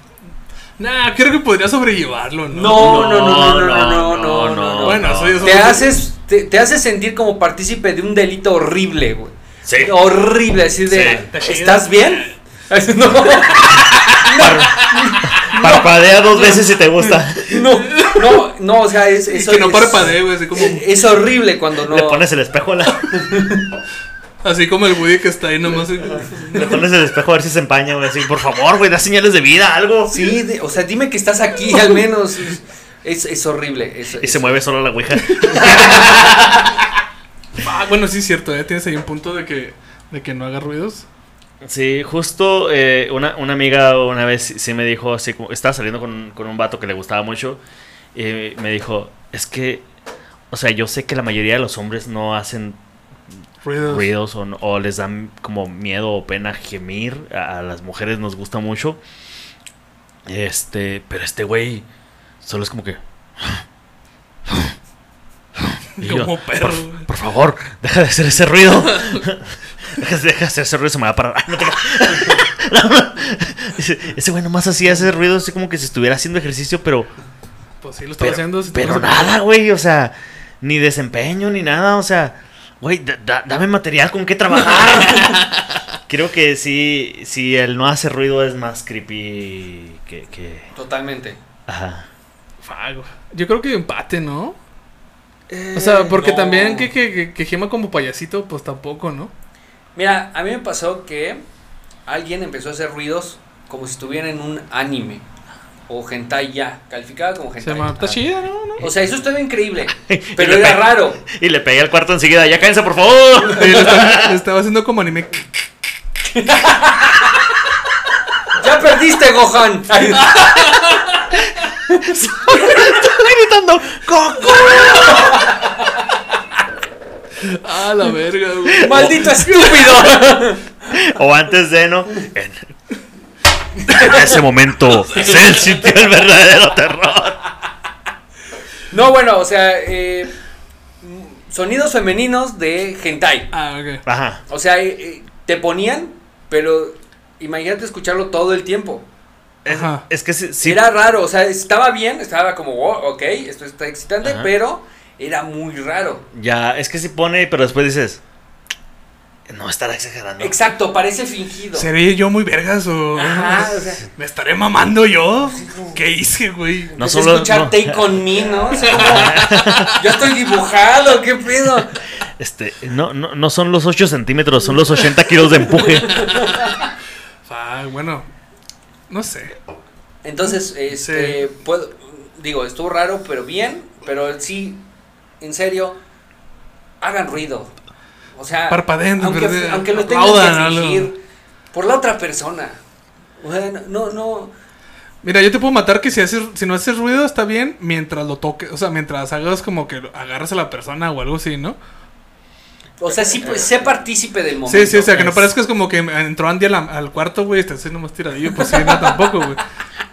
Nah, creo que podría sobrellevarlo, ¿no? No, no, no, no, no, no, no, no. no, bueno, soy Te haces, te, te haces sentir como partícipe de un delito horrible, güey. Sí. Horrible, así de. Sí. ¿Estás bien? No, Parpadea dos veces si te gusta. no, no, no, o sea, es. Y eso que no es- parpadee, güey. Así como, Es horrible cuando no. Le pones el espejo a la. así como el Woody que está ahí nomás. Le pones el espejo a ver si se empaña, güey. Así, por favor, güey, da señales de vida, algo. Sí, de- o sea, dime que estás aquí al menos. Es, es horrible. es- Y es- se mueve solo la ouija. Ah, bueno, sí es cierto, ¿eh? Tienes ahí un punto de que, de que no haga ruidos. Sí, justo eh, una, una amiga una vez sí- me dijo, así como, estaba saliendo con, con un vato que le gustaba mucho, y me dijo, es que, o sea, yo sé que la mayoría de los hombres no hacen Ruidos. ruidos o les dan como miedo o pena gemir, a, a las mujeres nos gusta mucho, este, pero este güey solo es como que... Yo, Como perro. por, por favor, deja de hacer ese ruido. deja, deja de hacer ese ruido, se me va a parar. No te- No. Ese güey nomás hacía ese ruido así como que si estuviera haciendo ejercicio, pero, Pues sí, lo estaba pero, haciendo. pero se- nada, güey. O sea, ni desempeño ni nada. O sea, güey, da- da- dame material con qué trabajar. Creo que sí, sí, el no hacer ruido es más creepy que... que... Totalmente. Ajá. Fuck. Yo creo que empate, ¿no? O sea, porque Eh, no. también que, que, que, que gema como payasito, pues tampoco, ¿no? Mira, a mí me pasó que alguien empezó a hacer ruidos como si estuviera en un anime. O hentai ya, calificada como Se hentai. llama. Está Ah. chida, ¿no? ¿no? O sea, eso estaba increíble. Pero era raro. Y le pegué al cuarto enseguida. Ya cállense, por favor. Sí, lo estaba, lo estaba haciendo como anime. ¡Ya perdiste, Gohan! Estoy gritando, ¡Coco! Ah, la verga, güey. ¡Maldito estúpido! O antes de, ¿no? En, en ese momento, Cell sintió el verdadero terror. No, bueno, o sea, eh, sonidos femeninos de hentai. Ah, ok. Ajá. O sea, eh, eh, te ponían, pero imagínate escucharlo todo el tiempo. Es, que sí, sí- Era raro, o sea, estaba bien, estaba como, oh, ok, esto está excitante, Ajá. pero era muy raro. ya, es que sí pone, pero después dices, no estará exagerando. Exacto, parece fingido. ¿Seré yo muy vergas o.? Ajá, o sea, ¿Me estaré mamando yo? ¿Qué hice, güey? No solo- escuchar no. Take on Me, ¿no? O sea, como, yo estoy dibujado, ¿qué pedo? Este, no, no, no son los 8 centímetros, son los 80 kilos de empuje. Ah, bueno. No sé. Entonces, este, puedo, digo, estuvo raro, pero bien, pero sí, en serio, hagan ruido. O sea, Parpadeen, aunque, aunque lo tengan que fingir por la otra persona. O sea, no, no, Mira, yo te puedo matar que si, haces, si no haces ruido está bien mientras lo toques. O sea, mientras hagas como que agarras a la persona o algo así, ¿no? O sea, sí, pues, sé partícipe del momento. Sí, sí, o sea, que no Es- parezca es como que entró Andy al, al cuarto, güey, y está haciendo más tiradillo. Pues sí, no, tampoco, güey.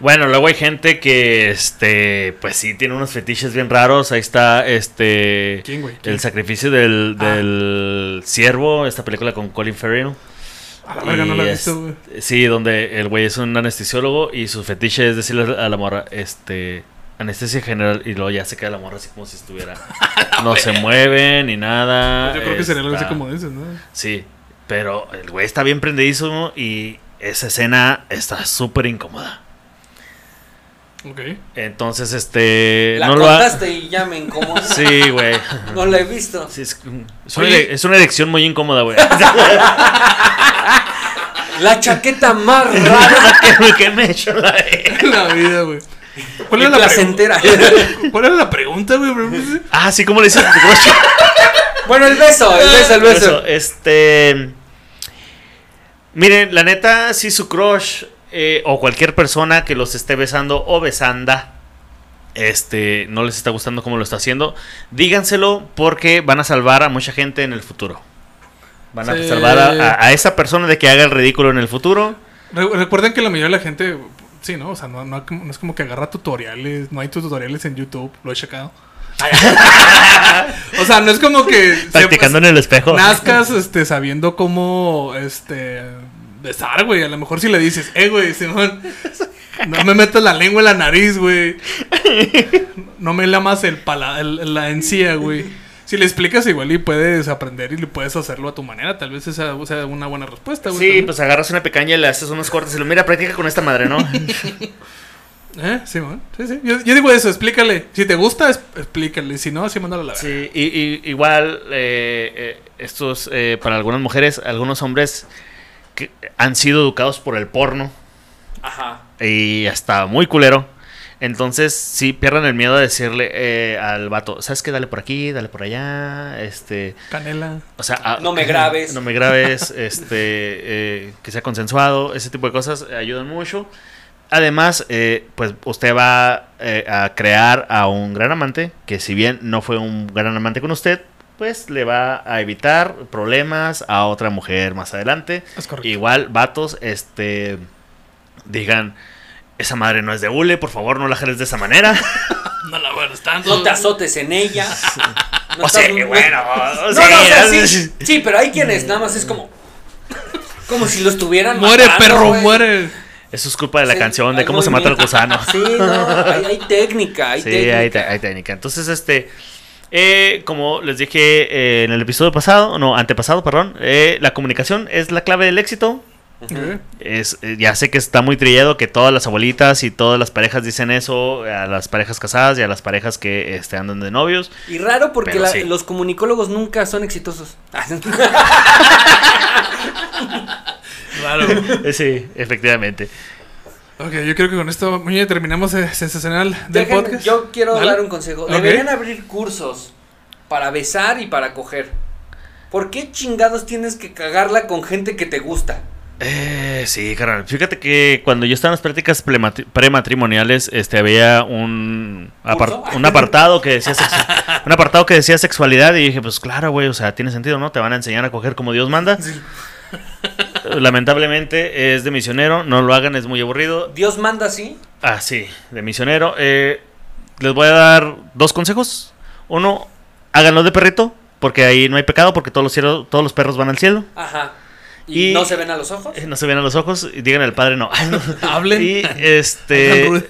Bueno, luego hay gente que, este, pues sí, tiene unos fetiches bien raros. Ahí está, este, ¿Quién, güey? ¿Quién? el sacrificio del, Ah. del ciervo, esta película con Colin Farrell. A la verga, no la he visto, güey. Sí, donde el güey es un anestesiólogo y su fetiche es decirle a la morra, este, anestesia general, y luego ya se queda la morra así como si estuviera. No se mueve ni nada. Pues Yo creo que sería algo así como dices, ¿no? Sí, pero el güey está bien prendidísimo y esa escena está súper incómoda. Ok. Entonces, este. La no lo ha- contaste y ya me incomodó. Sí, güey. No la he visto. Sí, es, es una, es una erección muy incómoda, güey. La chaqueta más rara ¿Qué, qué me he hecho la la vida, güey. ¿Cuál y era la placentera. ¿Cuál era la pregunta, güey? Ah, sí, ¿cómo le dices? bueno, el beso, el beso, el beso. Eso, este. Miren, la neta, si su crush eh, o cualquier persona que los esté besando o besanda, este, no les está gustando cómo lo está haciendo, díganselo porque van a salvar a mucha gente en el futuro. Van a salvar a, a- a esa persona de que haga el ridículo en el futuro. Re- Recuerden que la mayoría de la gente, sí, ¿no? O sea, no, no, no es como que agarra tutoriales, no hay tutoriales en YouTube, lo he checado. o sea, no es como que Practicando en el espejo. nazcas este, sabiendo cómo este, besar, güey. A lo mejor si le dices, eh, güey, Simón, no me metas la lengua en la nariz, güey. No me lamas el pala el- la encía, güey. Si le explicas igual y puedes aprender y le puedes hacerlo a tu manera, tal vez esa sea una buena respuesta, güey. Sí, también. pues agarras una pequeña y le haces unos cortes y lo mira, practica con esta madre, ¿no? ¿Eh? Sí, man. Sí, sí. Yo, yo digo eso, explícale. Si te gusta, explícale. Si no, así mándalo a la verga. Sí, y, y- igual eh, eh, estos eh, para algunas mujeres, algunos hombres que han sido educados por el porno Ajá. y hasta muy culero. Entonces, sí pierdan el miedo de decirle eh, al vato, ¿sabes qué? Dale por aquí, dale por allá, este, Canela. o sea, No me grabes. no me grabes, este, eh, que sea consensuado, ese tipo de cosas ayudan mucho. Además, eh, pues usted va eh, a crear a un gran amante, que si bien no fue un gran amante con usted, pues le va a evitar problemas a otra mujer más adelante. Es correcto. Igual, vatos, este, digan, esa madre no es de hule, por favor no la jales de esa manera. No la guardes tanto. No te azotes en ella. No o sea, estás- bueno, no, o sea, sí, sí, pero hay quienes nada más es como. Como si lo estuvieran Muere, matando, perro, muere. Eso es culpa de la Sí, canción, de cómo se mata el gusano. Sí, no, hay, hay técnica, hay sí, técnica. hay, hay técnica. Entonces, este, eh, como les dije eh, en el episodio pasado, no, antepasado, perdón, eh, la comunicación es la clave del éxito. Es, eh, ya sé que está muy trillado que todas las abuelitas y todas las parejas dicen eso, a las parejas casadas y a las parejas que este, andan de novios. Y raro porque Pero la- sí. los comunicólogos nunca son exitosos. Claro. Eh, sí, efectivamente. ok, yo creo que con esto Muñe, terminamos sensacional del Déjenme, podcast. yo quiero Dale. dar un consejo. Deberían abrir cursos para besar y para coger. ¿Por qué chingados tienes que cagarla con gente que te gusta? Eh, sí, carnal. Fíjate que cuando yo estaba en las prácticas prematri- prematrimoniales, este, había un, un apartado que decía un apartado que decía sexualidad y dije, pues claro, güey, o sea, tiene sentido, ¿no? Te van a enseñar a coger como Dios manda. Lamentablemente es de misionero, no lo hagan, es muy aburrido. Dios manda así. Ah, sí, de misionero. Eh, les voy a dar dos consejos. Uno, háganlo de perrito, porque ahí no hay pecado, porque todos los, cielos, todos los perros van al cielo. Ajá. ¿Y, Y- no se ven a los ojos? Eh, No se ven a los ojos y digan al padre no. Hablen. Y este. Hagan ruido.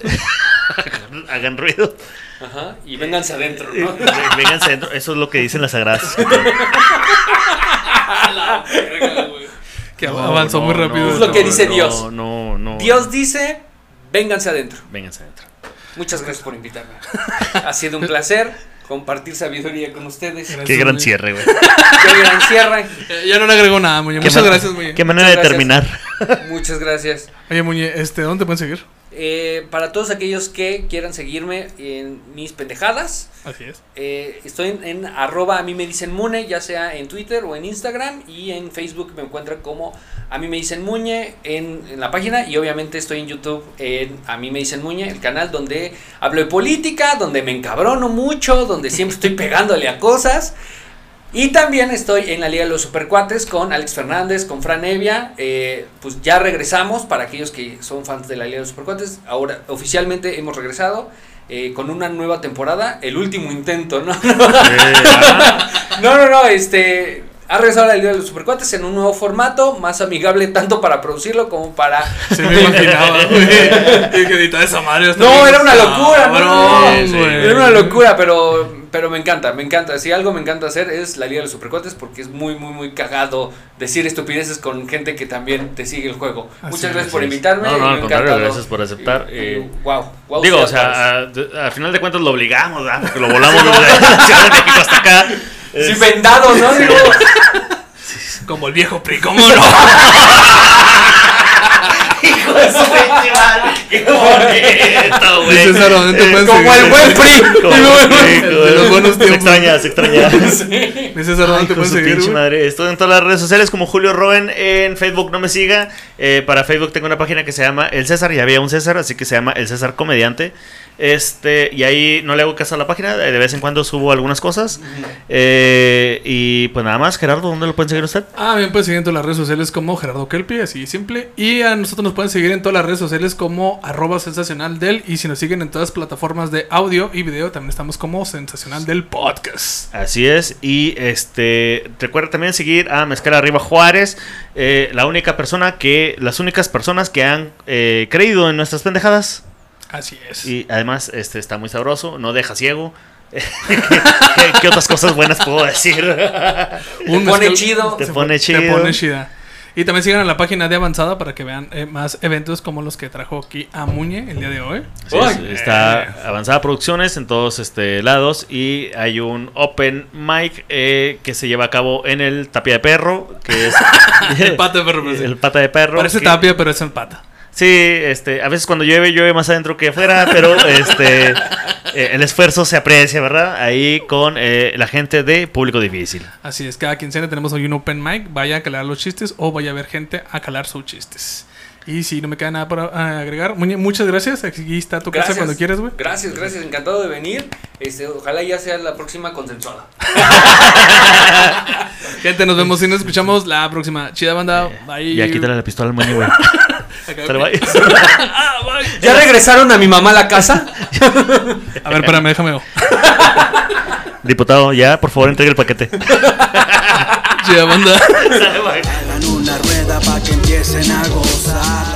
hagan- hagan ruido. Ajá. Y vénganse adentro, ¿no? Vénganse adentro. Eso es lo que dicen las sagradas. Que avanzó muy rápido. Es lo que dice no, Dios. No, no. Dios dice, vénganse adentro. Vénganse adentro. Muchas gracias por invitarme. Ha sido un placer compartir sabiduría con ustedes. Gracias. Qué gran muy- cierre, güey. Qué gran cierre. Eh, ya no le agrego nada, Muñe. Muchas gracias, Muñe. Qué manera de Muchas terminar. Muchas gracias. Oye, Muñe, este, ¿dónde te pueden seguir? Eh, para todos aquellos que quieran seguirme en mis pendejadas, Así es. eh, estoy en, en arroba a mí me dicen Mune, ya sea en Twitter o en Instagram y en Facebook me encuentran como a mí me dicen Muñe en, en la página y obviamente estoy en YouTube en a mí me dicen Muñe, el canal donde hablo de política, donde me encabrono mucho, donde siempre estoy pegándole a cosas Y también estoy en la Liga de los Supercuates con Alex Fernández, con Fran Evia. Eh, pues ya regresamos para aquellos que son fans de la Liga de los Supercuates. Ahora oficialmente hemos regresado eh, con una nueva temporada. El último intento, ¿no? no, no, no, este. Ha regresado la Liga de los Supercuates en un nuevo formato, más amigable tanto para producirlo como para. Se me imaginaba, güey. Que editar esa madre. No, era una locura, no, no. Era una locura, pero, pero me encanta, me encanta. Si algo me encanta hacer es la Liga de los Supercuates porque es muy, muy, muy cagado decir estupideces con gente que también te sigue el juego. Así Muchas gracias por invitarme. No, no, y al contrario, encantado. gracias por aceptar, Y- y- eh, wow, wow, Digo, o sea, al final de cuentas lo obligamos, ¿verdad? Porque lo volamos desde la Ciudad de México hasta acá. Sí, Es- vendado, ¿no? Digo, Como el viejo PRI, ¿cómo no? Hijo de su pinche madre, qué bonito, güey. Dice César, ¿dónde te Eh, como seguir? el buen PRI. Como El buen- sí, de los buenos Se tiempos. extraña, se extraña. Dice César, ¿dónde te pueden seguir, pinche madre. Estoy en todas las redes sociales como Julio Roen. En Facebook no me siga. Eh, para Facebook tengo una página que se llama El César. Ya había un César, así que se llama El César Comediante. Este, y ahí no le hago caso a la página. De vez en cuando subo algunas cosas. Eh, y pues nada más, Gerardo, ¿dónde lo pueden seguir usted? Ah, bien, en todas las redes sociales como Gerardo Kelpi, así simple. Y a nosotros nos pueden seguir en todas las redes sociales como arroba sensacional del. Y si nos siguen en todas las plataformas de audio y video, también estamos como sensacional del podcast. Así es. Y este, recuerda también seguir a Mezcal Arriba Juárez. eh, la única persona que, las únicas personas que han eh, creído en nuestras pendejadas. Así es. Y además, este está muy sabroso, no deja ciego. ¿Qué, qué otras cosas buenas puedo decir? Te pone chido. Te se pone Te chido. pone chida. Y también sigan a la página de Avanzada para que vean eh, más eventos como los que trajo aquí a Muñe el día de hoy. Sí, es- Ay. está Avanzada Producciones en todos este lados y hay un open mic eh, que se lleva a cabo en el Tapia de Perro, que es El pata de perro, el pata de perro. Parece que- tapia, pero es en pata. Sí, este, a veces cuando llueve, llueve más adentro que afuera, pero este, eh, el esfuerzo se aprecia, ¿verdad? Ahí con eh, la gente de Público Difícil. Así es, cada quincena tenemos hoy un open mic. Vaya a calar los chistes o vaya a ver gente a calar sus chistes. Y si no me queda nada para ah, agregar, Muñe, muchas gracias. Aquí está tu casa cuando quieras, güey. Gracias, gracias, encantado de venir. Este, ojalá ya sea la próxima consensuada. Gente, nos vemos y nos escuchamos la próxima. Chida banda. Bye. Ya quítale la pistola al güey. Ah. ¿Ya regresaron a mi mamá a la casa? A ver, espérame, déjame. Diputado, ya, por favor, entregue el paquete. Chida banda. Hagan una rueda pa' que empiecen a gozar.